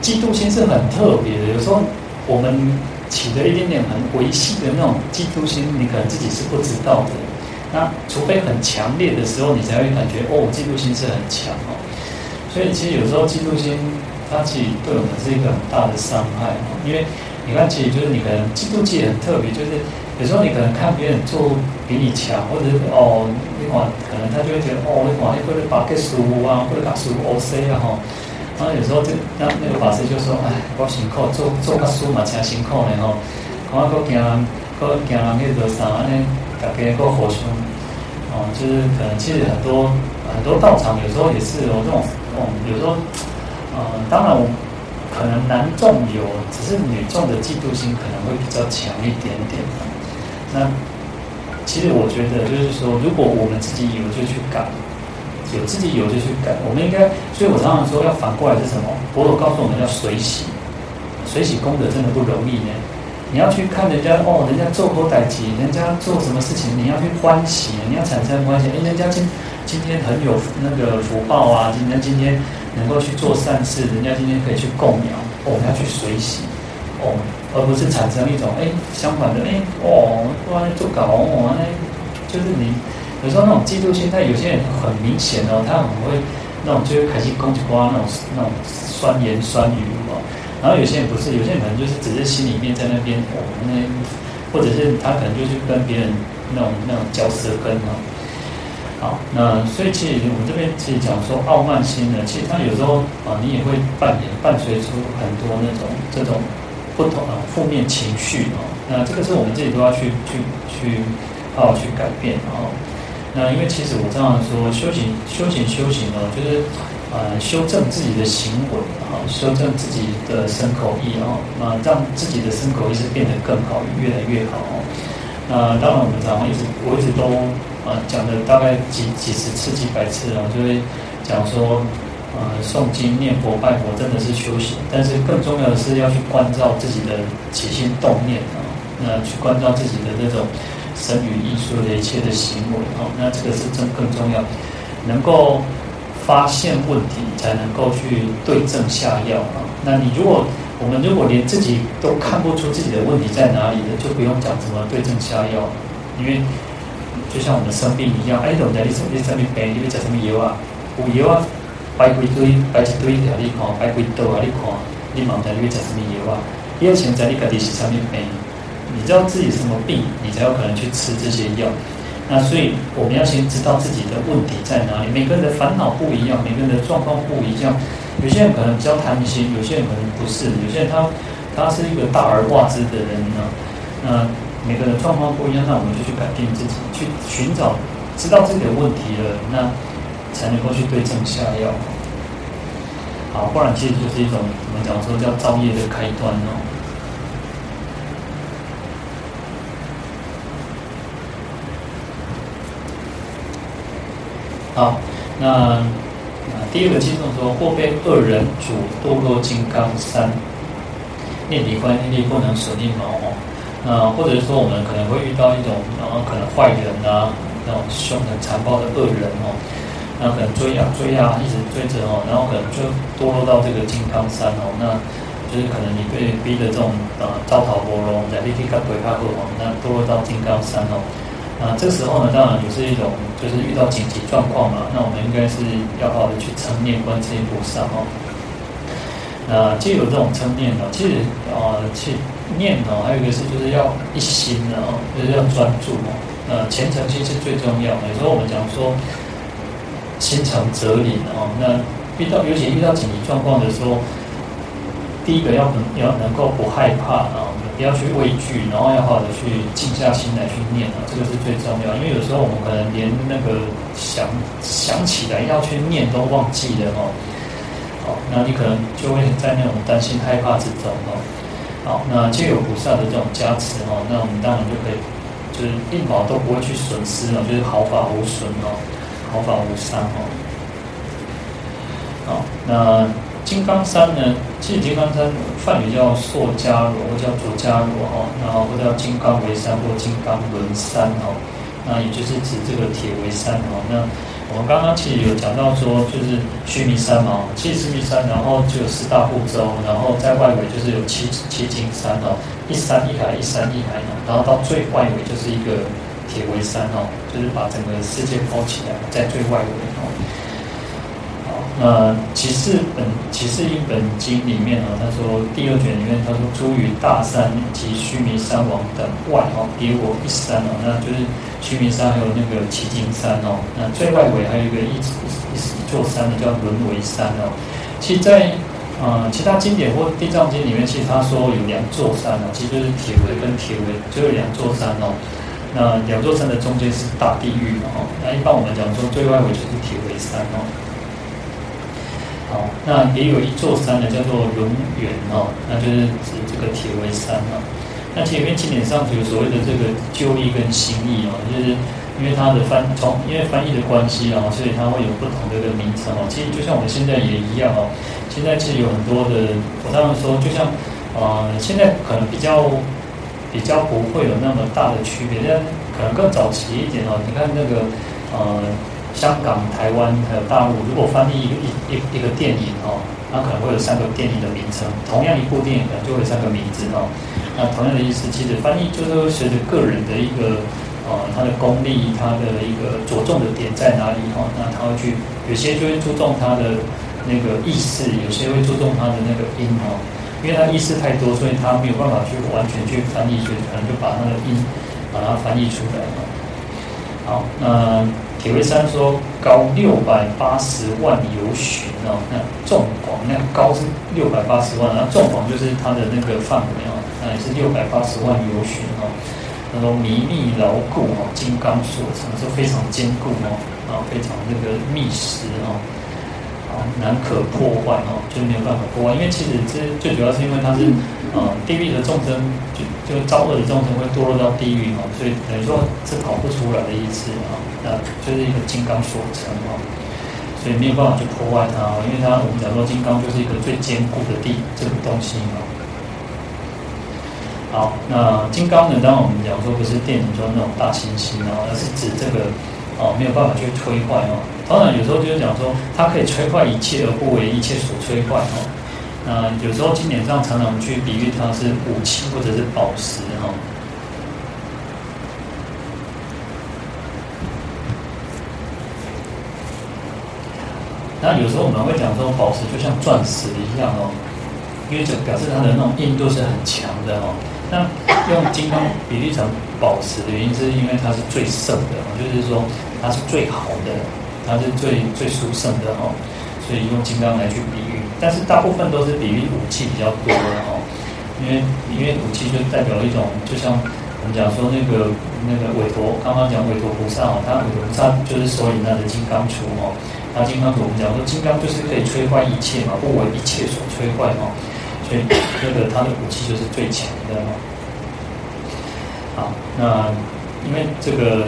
嫉妒心是很特别的。有时候我们起的一点点很微细的那种嫉妒心，你可能自己是不知道的。那除非很强烈的时候，你才会感觉哦，嫉妒心是很强哦。所以其实有时候嫉妒心，它其实对我们是一个很大的伤害哦。因为你看，其实就是你可能嫉妒气很特别，就是。有时候你可能看别人做比你强，或者是哦，你看可能他就会觉得哦，你看你或者把个书啊，或者把书 O C 啊哈，然后有时候就那那个法师就说，哎，我辛苦做做个书嘛，真辛苦的吼，看我个惊，个惊人去做啥呢？大家个互相哦，就是可能其实很多很多道场有时候也是有这种哦，有时候、呃，当然可能男众有，只是女众的嫉妒心可能会比较强一点点。那其实我觉得就是说，如果我们自己有就去改，有自己有就去改。我们应该，所以我常常说要反过来是什么？佛陀告诉我们要随喜，随喜功德真的不容易呢。你要去看人家哦，人家做好代志，人家做什么事情，你要去欢喜，你要产生欢喜。哎，人家今今天很有那个福报啊，人家今天能够去做善事，人家今天可以去供养，哦，我们要去随喜。哦，而不是产生一种哎，相反的哎，哦，哇，做搞哦，那就是你有时候那种嫉妒心态，有些人很明显哦，他很会那种就会开始攻击瓜那种那种酸言酸语哦，然后有些人不是，有些人可能就是只是心里面在那边哦，那或者是他可能就去跟别人那种那种嚼舌根哦。好，那所以其实我们这边其实讲说傲慢心呢，其实他有时候啊，你也会扮演伴随出很多那种这种。不同的负面情绪哦，那这个是我们自己都要去去去好好去改变哦。那因为其实我这样说，修行修行修行哦，就是呃修正自己的行为啊，修正自己的身口意啊，那让自己的身口意是变得更好，越来越好哦。那当然我们常常一直我一直都啊讲的大概几几十次几百次啊，就会讲说。呃，诵经念佛拜佛真的是修行，但是更重要的是要去关照自己的起心动念啊，那去关照自己的这种身语意说的一切的行为啊，那这个是真更重要，能够发现问题，你才能够去对症下药啊。那你如果我们如果连自己都看不出自己的问题在哪里的，就不用讲什么对症下药，因为就像我们生病一样，哎，懂得你什么生病病，你会吃什么药啊？补药啊？摆几堆，摆一堆给你看，摆几刀给你看，你忙在里面吃什么药啊？你要先在你家里是什么病，你知道自己什么病，你才有可能去吃这些药。那所以我们要先知道自己的问题在哪里。每个人的烦恼不一样，每个人的状况不一样。有些人可能比较贪心，有些人可能不是。有些人他他是一个大而化之的人呢。那每个人的状况不一样，那我们就去改变自己，去寻找知道自己的问题了。那。才能够去对症下药，好，不然其实就是一种我们讲说叫造业的开端哦。好，那第二个经中说，或被恶人主堕落金刚山，念离观念力不能舍一毛哦。那或者说我们可能会遇到一种，然后可能坏人啊，那种凶狠残暴的恶人哦。那可能追啊追啊，一直追着哦，然后可能就堕落到这个金刚山哦，那就是可能你被逼的这种呃招桃波罗在立地卡鬼卡后哦，那堕落到金刚山哦，那这时候呢，当然也是一种就是遇到紧急状况嘛，那我们应该是要好好的去称念观世音菩萨哦。那既有这种称念呢，其实啊去念哦，还有一个是就是要一心哦，就是要专注哦，呃虔诚心是最重要的。有时候我们讲说。心诚则灵哦，那遇到尤其遇到紧急状况的时候，第一个要能要能够不害怕啊，不要去畏惧，然后要好好的去静下心来去念啊，这个是最重要。因为有时候我们可能连那个想想起来要去念都忘记了哦。好，那你可能就会在那种担心害怕之中哦。好，那借有菩萨的这种加持哦，那我们当然就可以，就是一毛都不会去损失了，就是毫发无损哦，毫发无伤哦。好，那金刚山呢？其实金刚山梵语叫硕迦罗，或叫卓迦罗哦，然后或叫金刚围山或金刚轮山哦，那也就是指这个铁围山哦，那。我们刚刚其实有讲到说，就是须弥山嘛，其实须弥山，然后就有四大部洲，然后在外围就是有七七金山哦，一山一海，一山一海哦，然后到最外围就是一个铁围山哦，就是把整个世界包起来，在最外围哦。好，那启示本启示因本经里面啊，他说第二卷里面他说，诸于大山及须弥山王等外哦，别我一山哦，那就是。须弥山还有那个七金山哦，那最外围还有一个一一一座山呢，叫轮围山哦。其实在呃其他经典或地藏经里面，其实他说有两座山哦，其实就是铁围跟铁围，就有两座山哦。那两座山的中间是大地狱哦。那一般我们讲说最外围就是铁围山哦。好，那也有一座山呢，叫做龙源哦，那就是指这个铁围山哦。那前面经典上有所谓的这个旧义跟新义哦，就是因为它的翻从因为翻译的关系啊，所以它会有不同的一个名称哦。其实就像我们现在也一样哦，现在其实有很多的，我当然说，就像呃，现在可能比较比较不会有那么大的区别，但可能更早期一点哦。你看那个呃，香港、台湾还有大陆，如果翻译一个一一个电影哦，那可能会有三个电影的名称，同样一部电影可能就会有三个名字哦。那同样的意思，其实翻译就是随着个人的一个呃，他的功力，他的一个着重的点在哪里哈？那他会去有些就会注重他的那个意思，有些会注重他的那个音哈。因为他意思太多，所以他没有办法去完全去翻译，所以可能就把那个音把它翻译出来。好，那铁围山说高六百八十万由旬哦，那纵广那高是六百八十万，那纵广就是它的那个范围啊。那也是六百八十万由旬哦，那种弥密牢固哦，金刚所成，是非常坚固哦，啊，非常那个密实哦，啊，难可破坏哦，就没有办法破坏，因为其实这最主要是因为它是啊，地狱的众生就就造恶的众生会堕落到地狱哦，所以等于说是跑不出来的意思啊，那就是一个金刚所成哦，所以没有办法去破坏它，因为它我们讲说金刚就是一个最坚固的地这个东西嘛。好，那金刚呢？当然我们讲说不是电影中那种大猩猩哦，而是指这个哦，没有办法去摧坏哦。当然有时候就是讲说它可以摧坏一切而不为一切所摧坏哦。那有时候经典上常常去比喻它是武器或者是宝石哈。那有时候我们会讲说宝石就像钻石一样哦，因为这表示它的那种硬度是很强的哦。那用金刚比喻成宝石的原因，是因为它是最圣的，就是说它是最好的，它是最最殊胜的哦，所以用金刚来去比喻。但是大部分都是比喻武器比较多的哦，因为因为武器就代表一种，就像我们讲说那个那个韦陀，刚刚讲韦陀菩萨哦，他韦陀菩萨就是手里拿的金刚杵哦，那金刚杵我们讲说金刚就是可以摧坏一切嘛，不为一切所摧坏哦。所以那个他的武器就是最强的哦。好，那因为这个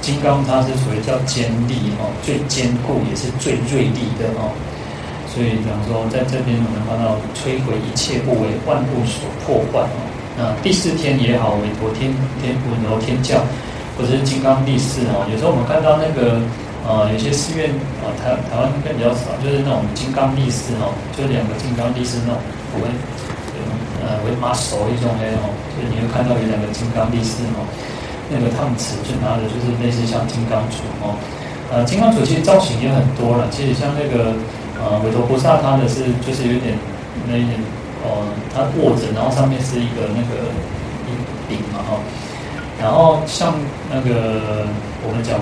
金刚它是属于叫坚利哦，最坚固也是最锐利的哦。所以讲说在这边我们看到摧毁一切不为万物所破坏哦。那第四天也好，韦陀天天韦陀天教，或者是金刚力士哦。有时候我们看到那个。呃，有些寺院啊，台台湾应该比较少，就是那种金刚力士哦，就是两个金刚力士那种，不会呃为马手一种那种，就是你会看到有两个金刚力士哦，那个他们持就拿的就是类似像金刚杵哦，呃，金刚杵其实造型也很多了，其实像那个呃韦陀菩萨他的是就是有点那一点呃，他握着，然后上面是一个那个一柄嘛哈，然后像那个我们讲。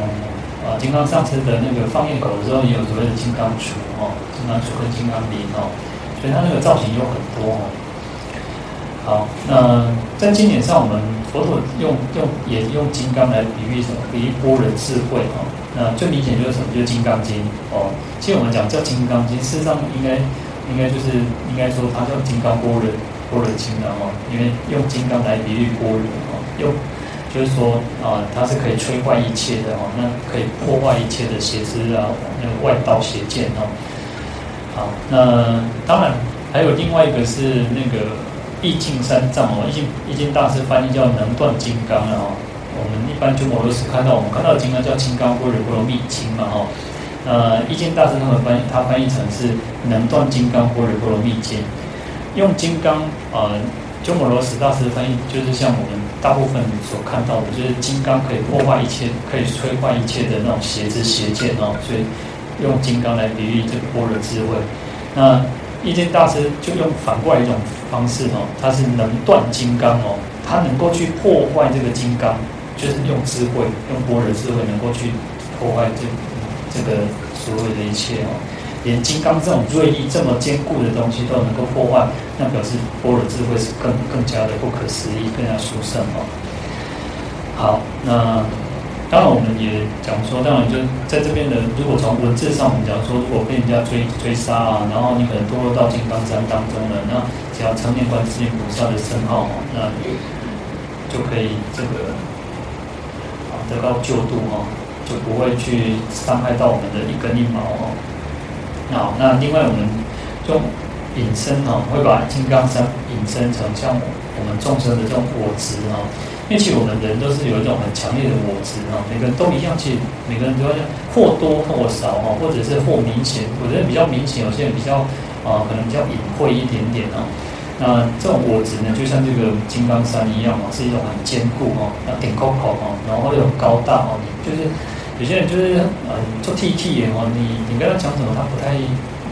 啊，金刚上师的那个放焰口的时候，也有所谓的金刚杵哦，金刚杵跟金刚铃哦，所以它那个造型有很多哦。好，那在经典上，我们佛陀用用也用金刚来比喻什么？比喻般若智慧哦。那最明显就是什么？就是《金刚经》哦。其实我们讲叫《金刚经》，事实上应该应该就是应该说它叫《金刚般若般若经》的哦，因为用金刚来比喻般若哦，用就是说啊，它是可以摧坏一切的哦，那可以破坏一切的邪知啊，那个外道邪见哦。好，那当然还有另外一个是那个。易经三藏哦，易经》《易经大师翻译叫能断金刚啊。我们一般鸠摩罗什看到我们看到的金刚叫金刚般若波罗蜜经嘛哈。呃，义净大师他们翻译，他翻译成是能断金刚般若波罗蜜经。用金刚呃，鸠、摩罗什大师翻译就是像我们大部分所看到的，就是金刚可以破坏一切，可以摧坏一切的那种邪知邪见哦。所以用金刚来比喻这个般若智慧。那义净大师就用反过来一种方式哦，他是能断金刚哦，他能够去破坏这个金刚，就是用智慧，用般若智慧能够去破坏这这个所谓的一切哦，连金刚这种锐利、这么坚固的东西都能够破坏，那表示般若智慧是更更加的不可思议，更加殊胜哦。好，那。当然，我们也讲说，当然就在这边的。如果从文字上，我们讲说，如果被人家追追杀啊，然后你可能堕落到金刚山当中了，那只要称念观世音菩萨的圣号，那就可以这个得到救度哈，就不会去伤害到我们的一根一毛哦。好，那另外我们就引申哈，会把金刚山引申成像我们众生的这种我执哈。因为其实我们人都是有一种很强烈的我执哦，每个人都一样，其实每个人都要或多或少哈，或者是或明显，我觉得比较明显，有些人比较啊，可能比较隐晦一点点哦。那这种我执呢，就像这个金刚山一样嘛，是一种很坚固哦，那顶扣扣哈，然后又很高大哦，就是有些人就是呃做 T T 的哦，你你跟他讲什么，他不太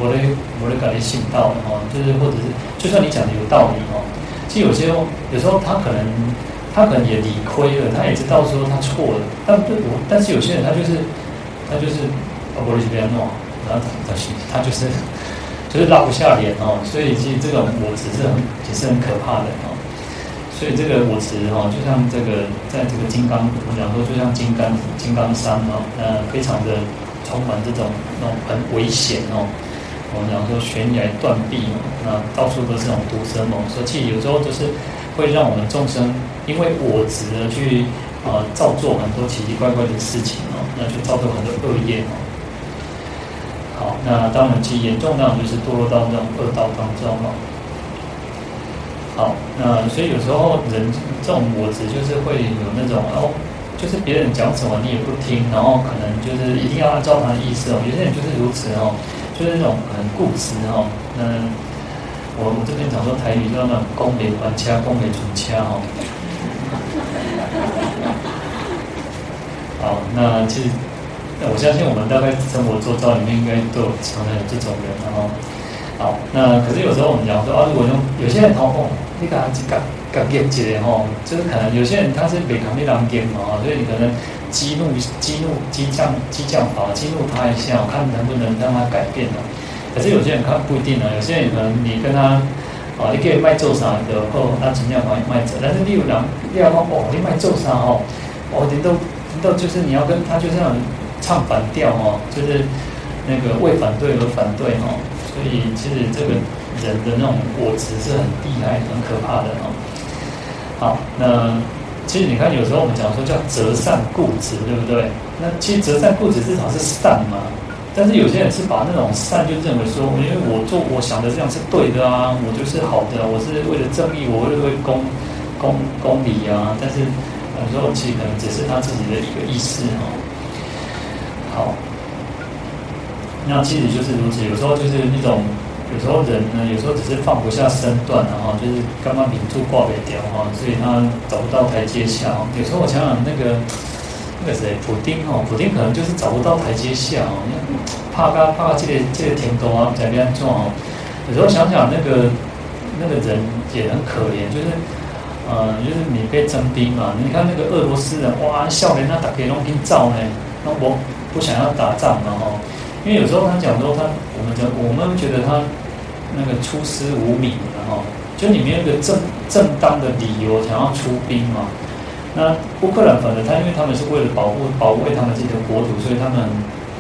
我的我的感觉信道的哈，就是或者是就算你讲的有道理哦，其实有些有时候他可能。他可能也理亏了，他也知道说他错了，但对我，但是有些人他就是，他就是，哦，不是这样弄，然后他他就是，就是拉不下脸哦，所以其实这种我执是很也是很可怕的哦，所以这个我执哦，就像这个在这个金刚，我们讲说就像金刚金刚山哦，呃，非常的充满这种那种很危险哦，我们讲说悬崖断壁哦，那到处都是这种毒蛇猛兽，其实有时候就是。会让我们众生因为我执而去、呃、造作很多奇奇怪怪的事情哦，那就造作很多恶业哦。好，那当然其严重到就是堕落到那种恶道当中哦。好，那所以有时候人这种我执就是会有那种哦，就是别人讲什么你也不听，然后可能就是一定要按照他的意思哦。有些人就是如此哦，就是那种很固执哦，那。我们这边常说台语叫那种“讲袂还车，讲袂存车”哈。好，那其实我相信我们大概生活周遭里面应该都有常常有这种人，然后好，那可是有时候我们讲说啊，如果用有些人哦，你给他去搞搞业绩的哈，就是可能有些人他是没扛你当店嘛，所以你可能激怒激怒激将激将法，激怒他一下，看能不能让他改变呢？可是有些人看不一定啊，有些人可能你跟他，哦，你可以卖做啥的，哦，那怎样卖卖走？但是你有人，你要讲哦，你卖做啥哦？哦，你都，你都就是你要跟他就这样唱反调哦，就是那个为反对而反对哦。所以其实这个人的那种我执是很厉害、很可怕的哦。好，那其实你看，有时候我们讲说叫择善固执，对不对？那其实择善固执至少是善嘛。但是有些人是把那种善就认为说，因为我做我想的这样是对的啊，我就是好的，我是为了正义，我为了公公公理啊。但是有时候其实可能只是他自己的一个意识哈。好，那其实就是如此。有时候就是那种，有时候人呢，有时候只是放不下身段，然后就是刚刚明珠挂不掉哈，所以他找不到台阶下。有时候我想想那个。那个谁，普丁哦，普丁可能就是找不到台阶下哦，怕他怕这个这个天多啊，在那边撞哦。有时候想想那个那个人也很可怜，就是呃，就是你被征兵嘛，你看那个俄罗斯人哇，笑脸那打给龙兵照呢，那我不想要打仗了哈，因为有时候他讲说他，我们讲我们觉得他那个出师无名的哈，就你没有一个正正当的理由想要出兵嘛。那乌克兰反正他因为他们是为了保护保卫他们自己的国土，所以他们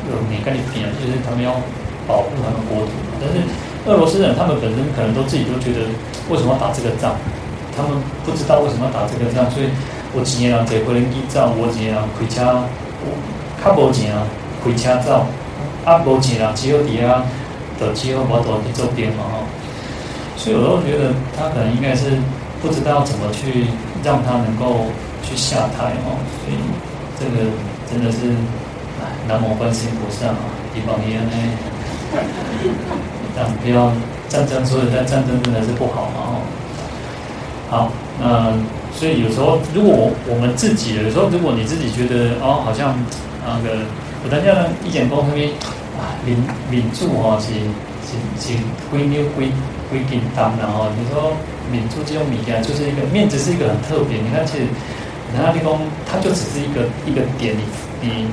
有你跟你比啊，就是他们要保护他们国土。但是俄罗斯人他们本身可能都自己都觉得为什么要打这个仗，他们不知道为什么要打这个仗，所以我几年了结婚一仗，我几年了回家，我卡无钱啊，开车走。啊，无钱啦，只有底下的只有我头去做编嘛哈，所以我都觉得他可能应该是不知道怎么去让他能够去下台哦，所以这个真的是南无观世音菩萨啊，地方爷呢，但不要战争，所以但战争真的是不好嘛哈。好，那所以有时候如果我们自己有时候如果你自己觉得哦，好像那个。有当下呢，意见讲什么啊？民民主哦，是是是归牛归归金当然后你说民主这种物件，就是一个面子是一个很特别。你看，其实人家立功，它就只是一个一个点，你你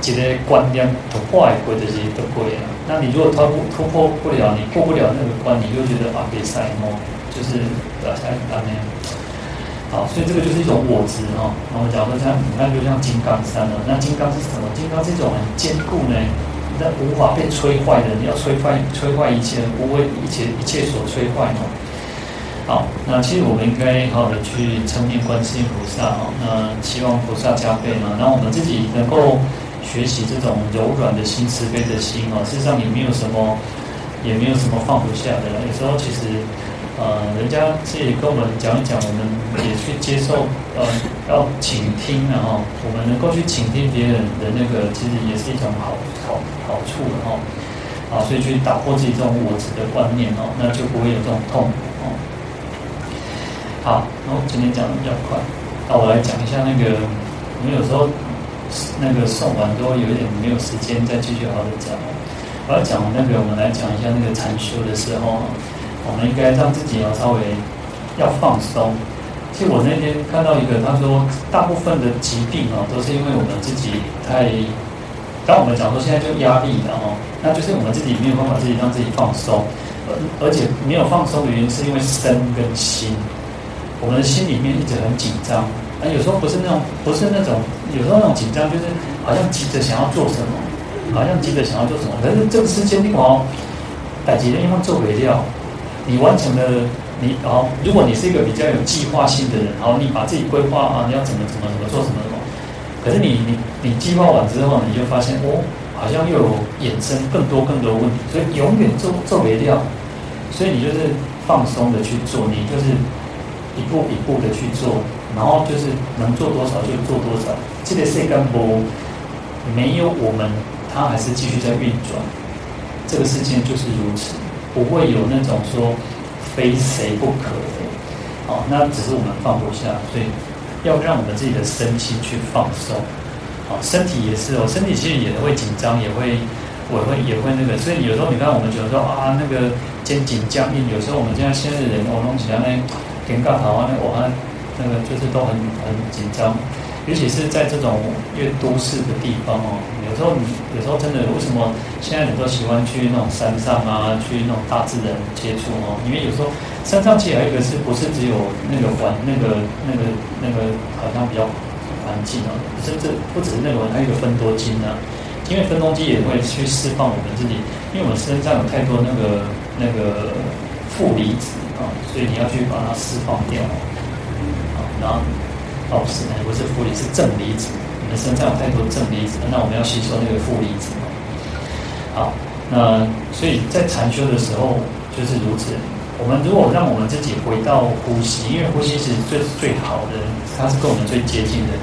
觉得观念突破过的这些都过啊。那你如果突破突破不了，你过不了那个关，你就觉得啊，别赛哦，就是啊，才那样。好，所以这个就是一种我执哈。那我们讲说像，你看就像金刚山了。那金刚是什么？金刚是一种很坚固呢，那无法被摧坏的。你要摧坏，摧坏一切，不为一切一切所摧坏哦。好，那其实我们应该好好的去称念观世音菩萨哦。那希望菩萨加倍嘛，让我们自己能够学习这种柔软的心、慈悲的心哦。事实上也没有什么，也没有什么放不下的。有时候其实。呃，人家自己跟我们讲一讲，我们也去接受，呃，要倾听，然后我们能够去倾听别人的那个，其实也是一种好好好处的哈。啊，所以去打破自己这种我执的观念哦，那就不会有这种痛苦哦。好，然后今天讲的比较快，那我来讲一下那个，我们有时候那个送完都有一点没有时间再继续好好的讲。我要讲那个，我们来讲一下那个禅修的时候。我们应该让自己要稍微要放松。其实我那天看到一个，他说大部分的疾病啊，都是因为我们自己太……当我们讲说现在就压力了哦，那就是我们自己没有办法自己让自己放松，而而且没有放松的原因是因为身跟心，我们的心里面一直很紧张。啊，有时候不是那种，不是那种，有时候那种紧张就是好像急着想要做什么，好像急着想要做什么，可是这个时间你哦，赶急的因为做不了。你完成了，你哦，如果你是一个比较有计划性的人，然后你把自己规划啊，你要怎么怎么怎么做什么什么，可是你你你计划完之后，你就发现哦，好像又有衍生更多更多问题，所以永远做做不掉，所以你就是放松的去做，你就是一步一步的去做，然后就是能做多少就做多少。这个世间不没有我们，它还是继续在运转，这个世界就是如此。不会有那种说非谁不可的，哦，那只是我们放不下，所以要让我们自己的身心去放松，哦，身体也是哦，身体其实也会紧张，也会，我会也会那个，所以有时候你看我们觉得说啊，那个肩颈僵硬，有时候我们现在现在人我弄起来呢，肩胛好啊，那我啊那个就是都很很紧张。尤其是在这种越都市的地方哦，有时候你有时候真的为什么现在你都喜欢去那种山上啊，去那种大自然接触哦？因为有时候山上其实还有一个是不是只有那个环那个那个那个好像比较环境哦，甚至不只是那个还有一个分多精啊，因为分多金也会去释放我们自己，因为我们身上有太多那个那个负离子啊，所以你要去把它释放掉啊，然后。哦，不是，不是负离，是正离子。身上有太多正离子，那我们要吸收那个负离子。好，那所以在禅修的时候就是如此。我们如果让我们自己回到呼吸，因为呼吸是最最好的，它是跟我们最接近的。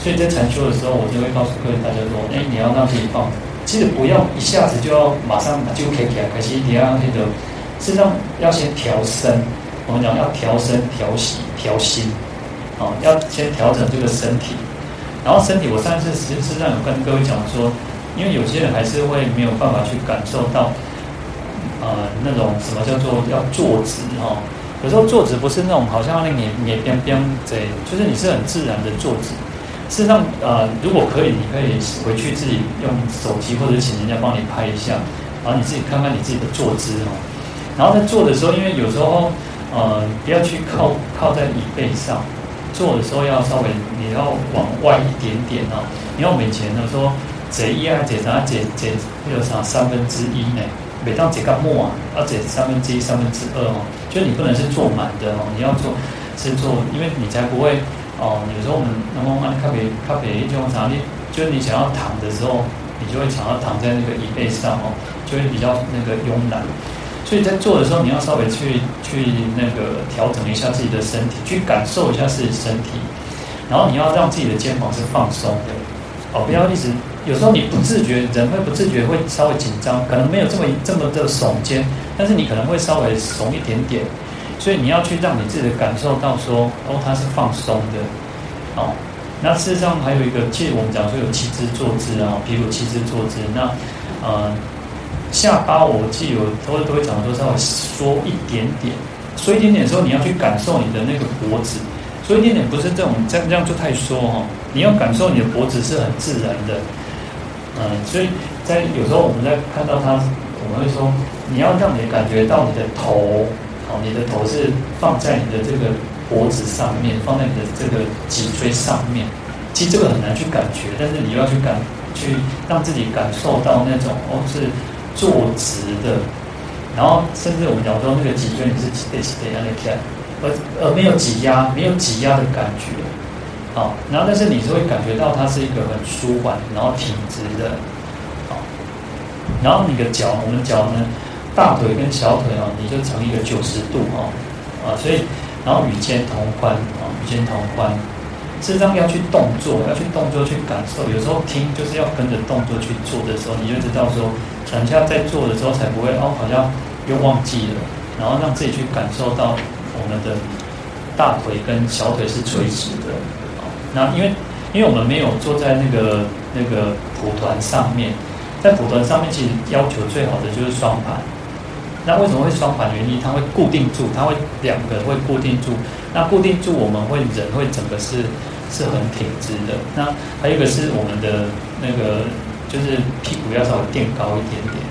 所以在禅修的时候，我就会告诉各位大家说：哎，你要让自己放，其实不要一下子就要马上就可以起来，可是你要让那个，实上要先调身。我们讲要调身、调息、调心。哦，要先调整这个身体，然后身体，我上次实际上有跟各位讲说，因为有些人还是会没有办法去感受到，呃，那种什么叫做要坐直哈、哦。有时候坐直不是那种好像那个你你边边这，就是你是很自然的坐直。事实上，呃，如果可以，你可以回去自己用手机或者请人家帮你拍一下，然后你自己看看你自己的坐姿哦。然后在坐的时候，因为有时候呃不要去靠靠在椅背上，做的时候要稍微你要往外一点点哦。你要以前的时候这一啊这啥这这那个啥三分之一呢？每当这个末啊，而且三分之一三分之二哦，就你不能是做满的哦，你要做是做，因为你才不会哦。有时候我们能够按咖啡咖啡一种啥，你就是你想要躺的时候，你就会想要躺在那个椅背上哦，就会比较那个慵懒。所以在做的时候，你要稍微去去那个调整一下自己的身体，去感受一下自己的身体，然后你要让自己的肩膀是放松的哦，不要一直。有时候你不自觉，人会不自觉会稍微紧张，可能没有这么这么的耸肩，但是你可能会稍微耸一点点，所以你要去让你自己的感受到说，哦，它是放松的，哦，那事实上还有一个，其实我们讲说有七支坐姿啊，比如七支坐姿，那呃下巴我记得有都都会讲说稍微缩一点点，缩一点点的时候，你要去感受你的那个脖子，缩一点点不是这种这样这样就太缩哈，你要感受你的脖子是很自然的。嗯，所以在有时候我们在看到他，我们会说，你要让你感觉到你的头，哦，你的头是放在你的这个脖子上面，放在你的这个脊椎上面。其实这个很难去感觉，但是你要去感，去让自己感受到那种哦是坐直的，然后甚至我们讲说那个脊椎你是得得让你看，而而没有挤压，没有挤压的感觉。好，然后但是你是会感觉到它是一个很舒缓，然后挺直的，好，然后你的脚，我们脚呢，大腿跟小腿啊，你就成一个九十度哦，啊，所以然后与肩同宽啊，与肩同宽，事实上要去动作，要去动作去感受，有时候听就是要跟着动作去做的时候，你就知道说，等下在做的时候才不会哦，好像又忘记了，然后让自己去感受到我们的大腿跟小腿是垂直的。那因为，因为我们没有坐在那个那个蒲团上面，在蒲团上面其实要求最好的就是双盘。那为什么会双盘？原因它会固定住，它会两个会固定住。那固定住，我们会人会整个是是很挺直的。那还有一个是我们的那个就是屁股要稍微垫高一点点。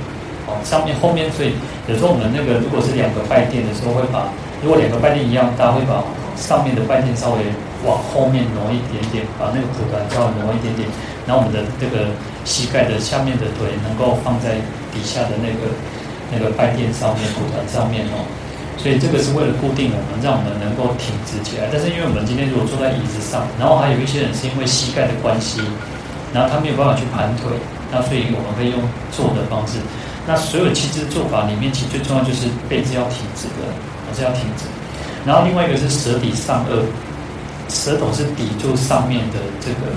哦，上面后面，所以有时候我们那个如果是两个拜垫的时候，会把如果两个拜垫一样大，会把上面的拜垫稍微。往后面挪一点点，把那个骨盆稍微挪一点点，然后我们的这个膝盖的下面的腿能够放在底下的那个那个拜垫上面，骨盆上面哦。所以这个是为了固定我们，让我们能够挺直起来。但是因为我们今天如果坐在椅子上，然后还有一些人是因为膝盖的关系，然后他没有办法去盘腿，那所以我们可以用坐的方式。那所有七支做法里面，其实最重要就是背是要挺直的，还是要挺直。然后另外一个是舌抵上颚。舌头是抵住上面的这个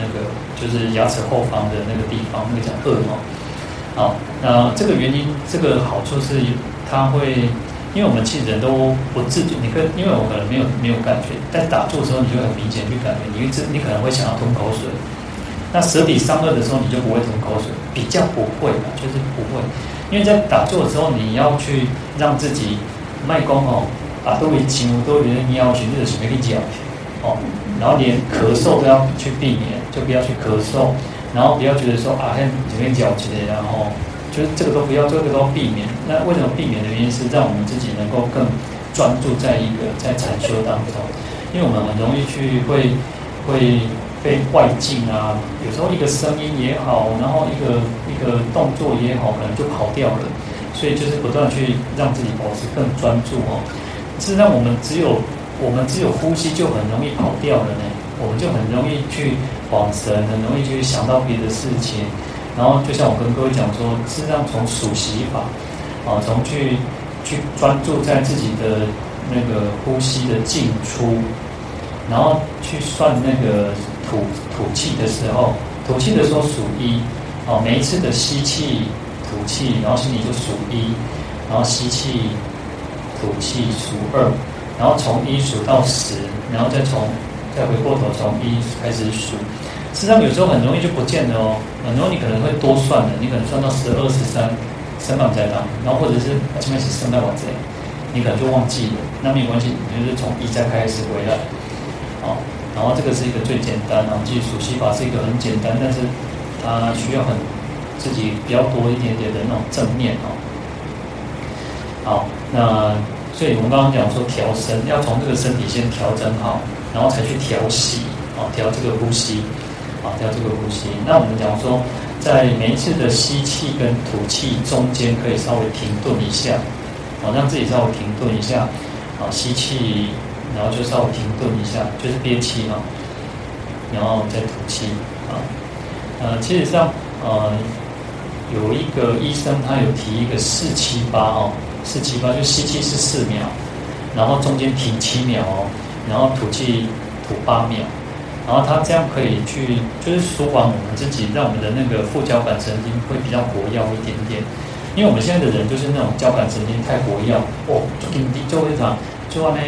那个，就是牙齿后方的那个地方，那个叫顎嘛。好，那这个原因，这个好处是它会，因为我们其实人都不自觉，你跟因为我可能没有没有感觉，在打坐的时候，你就很明显去感觉，你会你可能会想要吞口水。那舌底上颚的时候，你就不会吞口水，比较不会嘛，就是不会。因为在打坐的时候，你要去让自己脉功哦。啊，都会轻，都觉得你要学那个什么力讲，哦，然后连咳嗽都要去避免，就不要去咳嗽，然后不要觉得说啊，很什么脚之类的，然后就是这个都不要，这个都避免。那为什么避免的原因是让我们自己能够更专注在一个在禅修当中，因为我们很容易去会会被外境啊，有时候一个声音也好，然后一个一个动作也好，可能就跑掉了，所以就是不断去让自己保持更专注哦。是让我们只有我们只有呼吸就很容易跑掉了呢，我们就很容易去恍神，很容易就会想到别的事情。然后就像我跟各位讲说，是让从数息法啊，从去去专注在自己的那个呼吸的进出，然后去算那个吐吐气的时候，吐气的时候数一啊，每一次的吸气吐气，然后心里就数一，然后吸气。吐气数二，然后从一数到十，然后再从再回过头从一开始数。实际上有时候很容易就不见了哦，很容易你可能会多算了，你可能算到十二、十三，三万在当，然后或者是前面是三万往这，你可能就忘记了。那没有关系，你就是从一再开始回来。哦，然后这个是一个最简单，然后记数息法是一个很简单，但是它需要很自己比较多一点点的那种正念哦。好，那所以我们刚刚讲说调身，要从这个身体先调整好，然后才去调息，啊，调这个呼吸，啊，调这个呼吸。那我们讲说，在每一次的吸气跟吐气中间，可以稍微停顿一下，啊，让自己稍微停顿一下，啊，吸气，然后就稍微停顿一下，就是憋气嘛，然后再吐气，啊，呃，其实上，呃。有一个医生，他有提一个四七八哦，四七八就吸气是四秒，然后中间停七秒哦，然后吐气吐八秒，然后他这样可以去就是舒缓我们自己，让我们的那个副交感神经会比较活跃一点点。因为我们现在的人就是那种交感神经太活跃哦，就给你就会讲，就话呢，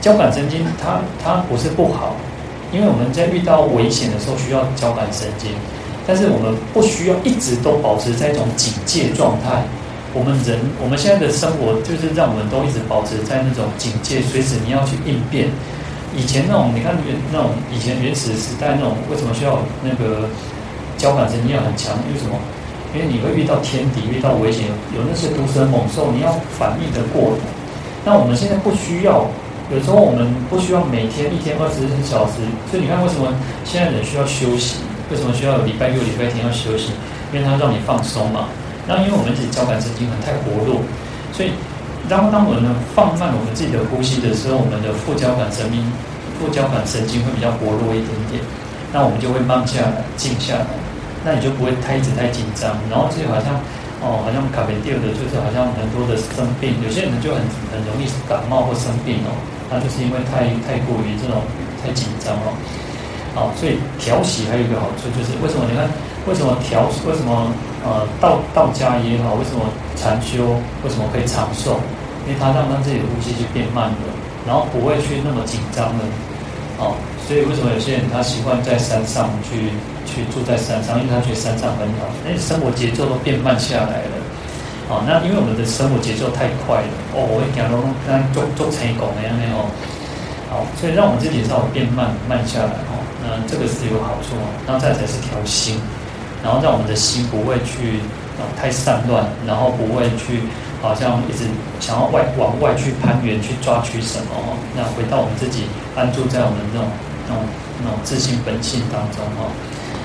交感神经它它不是不好，因为我们在遇到危险的时候需要交感神经。但是我们不需要一直都保持在一种警戒状态。我们人，我们现在的生活就是让我们都一直保持在那种警戒，随时你要去应变。以前那种，你看原那种以前原始时代那种，为什么需要那个交感神经要很强？为什么？因为你会遇到天敌，遇到危险，有那些毒蛇猛兽，你要反应得过。那我们现在不需要，有时候我们不需要每天一天二十四小时。所以你看，为什么现在人需要休息？为什么需要礼拜六、礼拜天要休息？因为它让你放松嘛。然后因为我们自己交感神经很太活络，所以当当我们放慢我们自己的呼吸的时候，我们的副交感神经、副交感神经会比较活络一点点。那我们就会慢下来、静下来。那你就不会太一直太紧张。然后就好像哦，好像卡梅蒂尔的，就是好像很多的生病，有些人就很很容易感冒或生病哦。那就是因为太太过于这种太紧张哦。好，所以调息还有一个好处，就是为什么？你看，为什么调？为什么呃道道家也好？为什么禅修？为什么可以长寿？因为他让他自己的呼吸就变慢了，然后不会去那么紧张了。哦，所以为什么有些人他习惯在山上去去住在山上？因为他觉得山上很好，那生活节奏都变慢下来了。哦，那因为我们的生活节奏太快了。哦，我讲到那做做成功那样的哦。好，所以让我们自己稍微变慢慢下来哦。那，这个是有好处哦。那再才是调心，然后让我们的心不会去啊太散乱，然后不会去好像一直想要外往外去攀援去抓取什么哦。那回到我们自己安住在我们这种那种那种自信本性当中哦。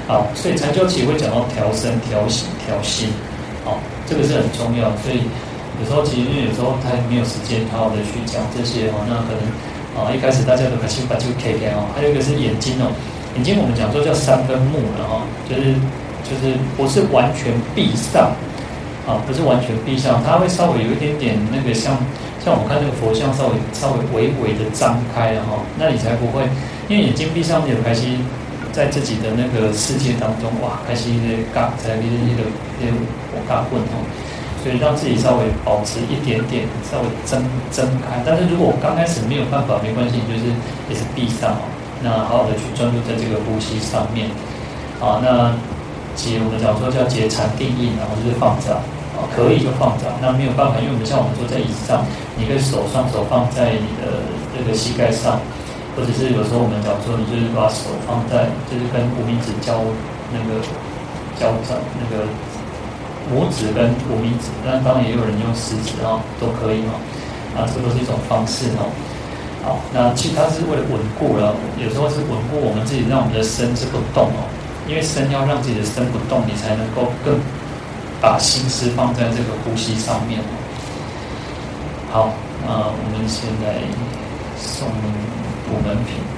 好，所以禅修其实会讲到调身、调息、调心，哦，这个是很重要。所以有时候其实因为有时候他没有时间好好的去讲这些哦，那可能。啊，一开始大家都把心把就 K K 哦，还有一个是眼睛哦，眼睛我们讲说叫三分目了哈，就是就是不是完全闭上，啊，不是完全闭上，它会稍微有一点点那个像像我们看那个佛像稍微稍微微微的张开了哈，那你才不会，因为眼睛闭上你有开心，在自己的那个世界当中哇，开心的嘎在那那个那我嘎混哦。所以让自己稍微保持一点点，稍微睁睁开。但是如果我刚开始没有办法，没关系，就是也是闭上哦。那好好的去专注在这个呼吸上面。啊，那结我们讲说叫结禅定印，然后就是放掌。啊，可以就放掌。那没有办法，因为我们像我们坐在椅子上，你可以手双手放在你的这个膝盖上，或者是有时候我们讲说，你就是把手放在，就是跟无名指交那个交掌那个。拇指跟无名指，但当然也有人用食指哦，都可以哦。啊，这都是一种方式哦。好，那其实它是为了稳固了，有时候是稳固我们自己，让我们的身是不动哦。因为身要让自己的身不动，你才能够更把心思放在这个呼吸上面。好，那我们现在送补门品。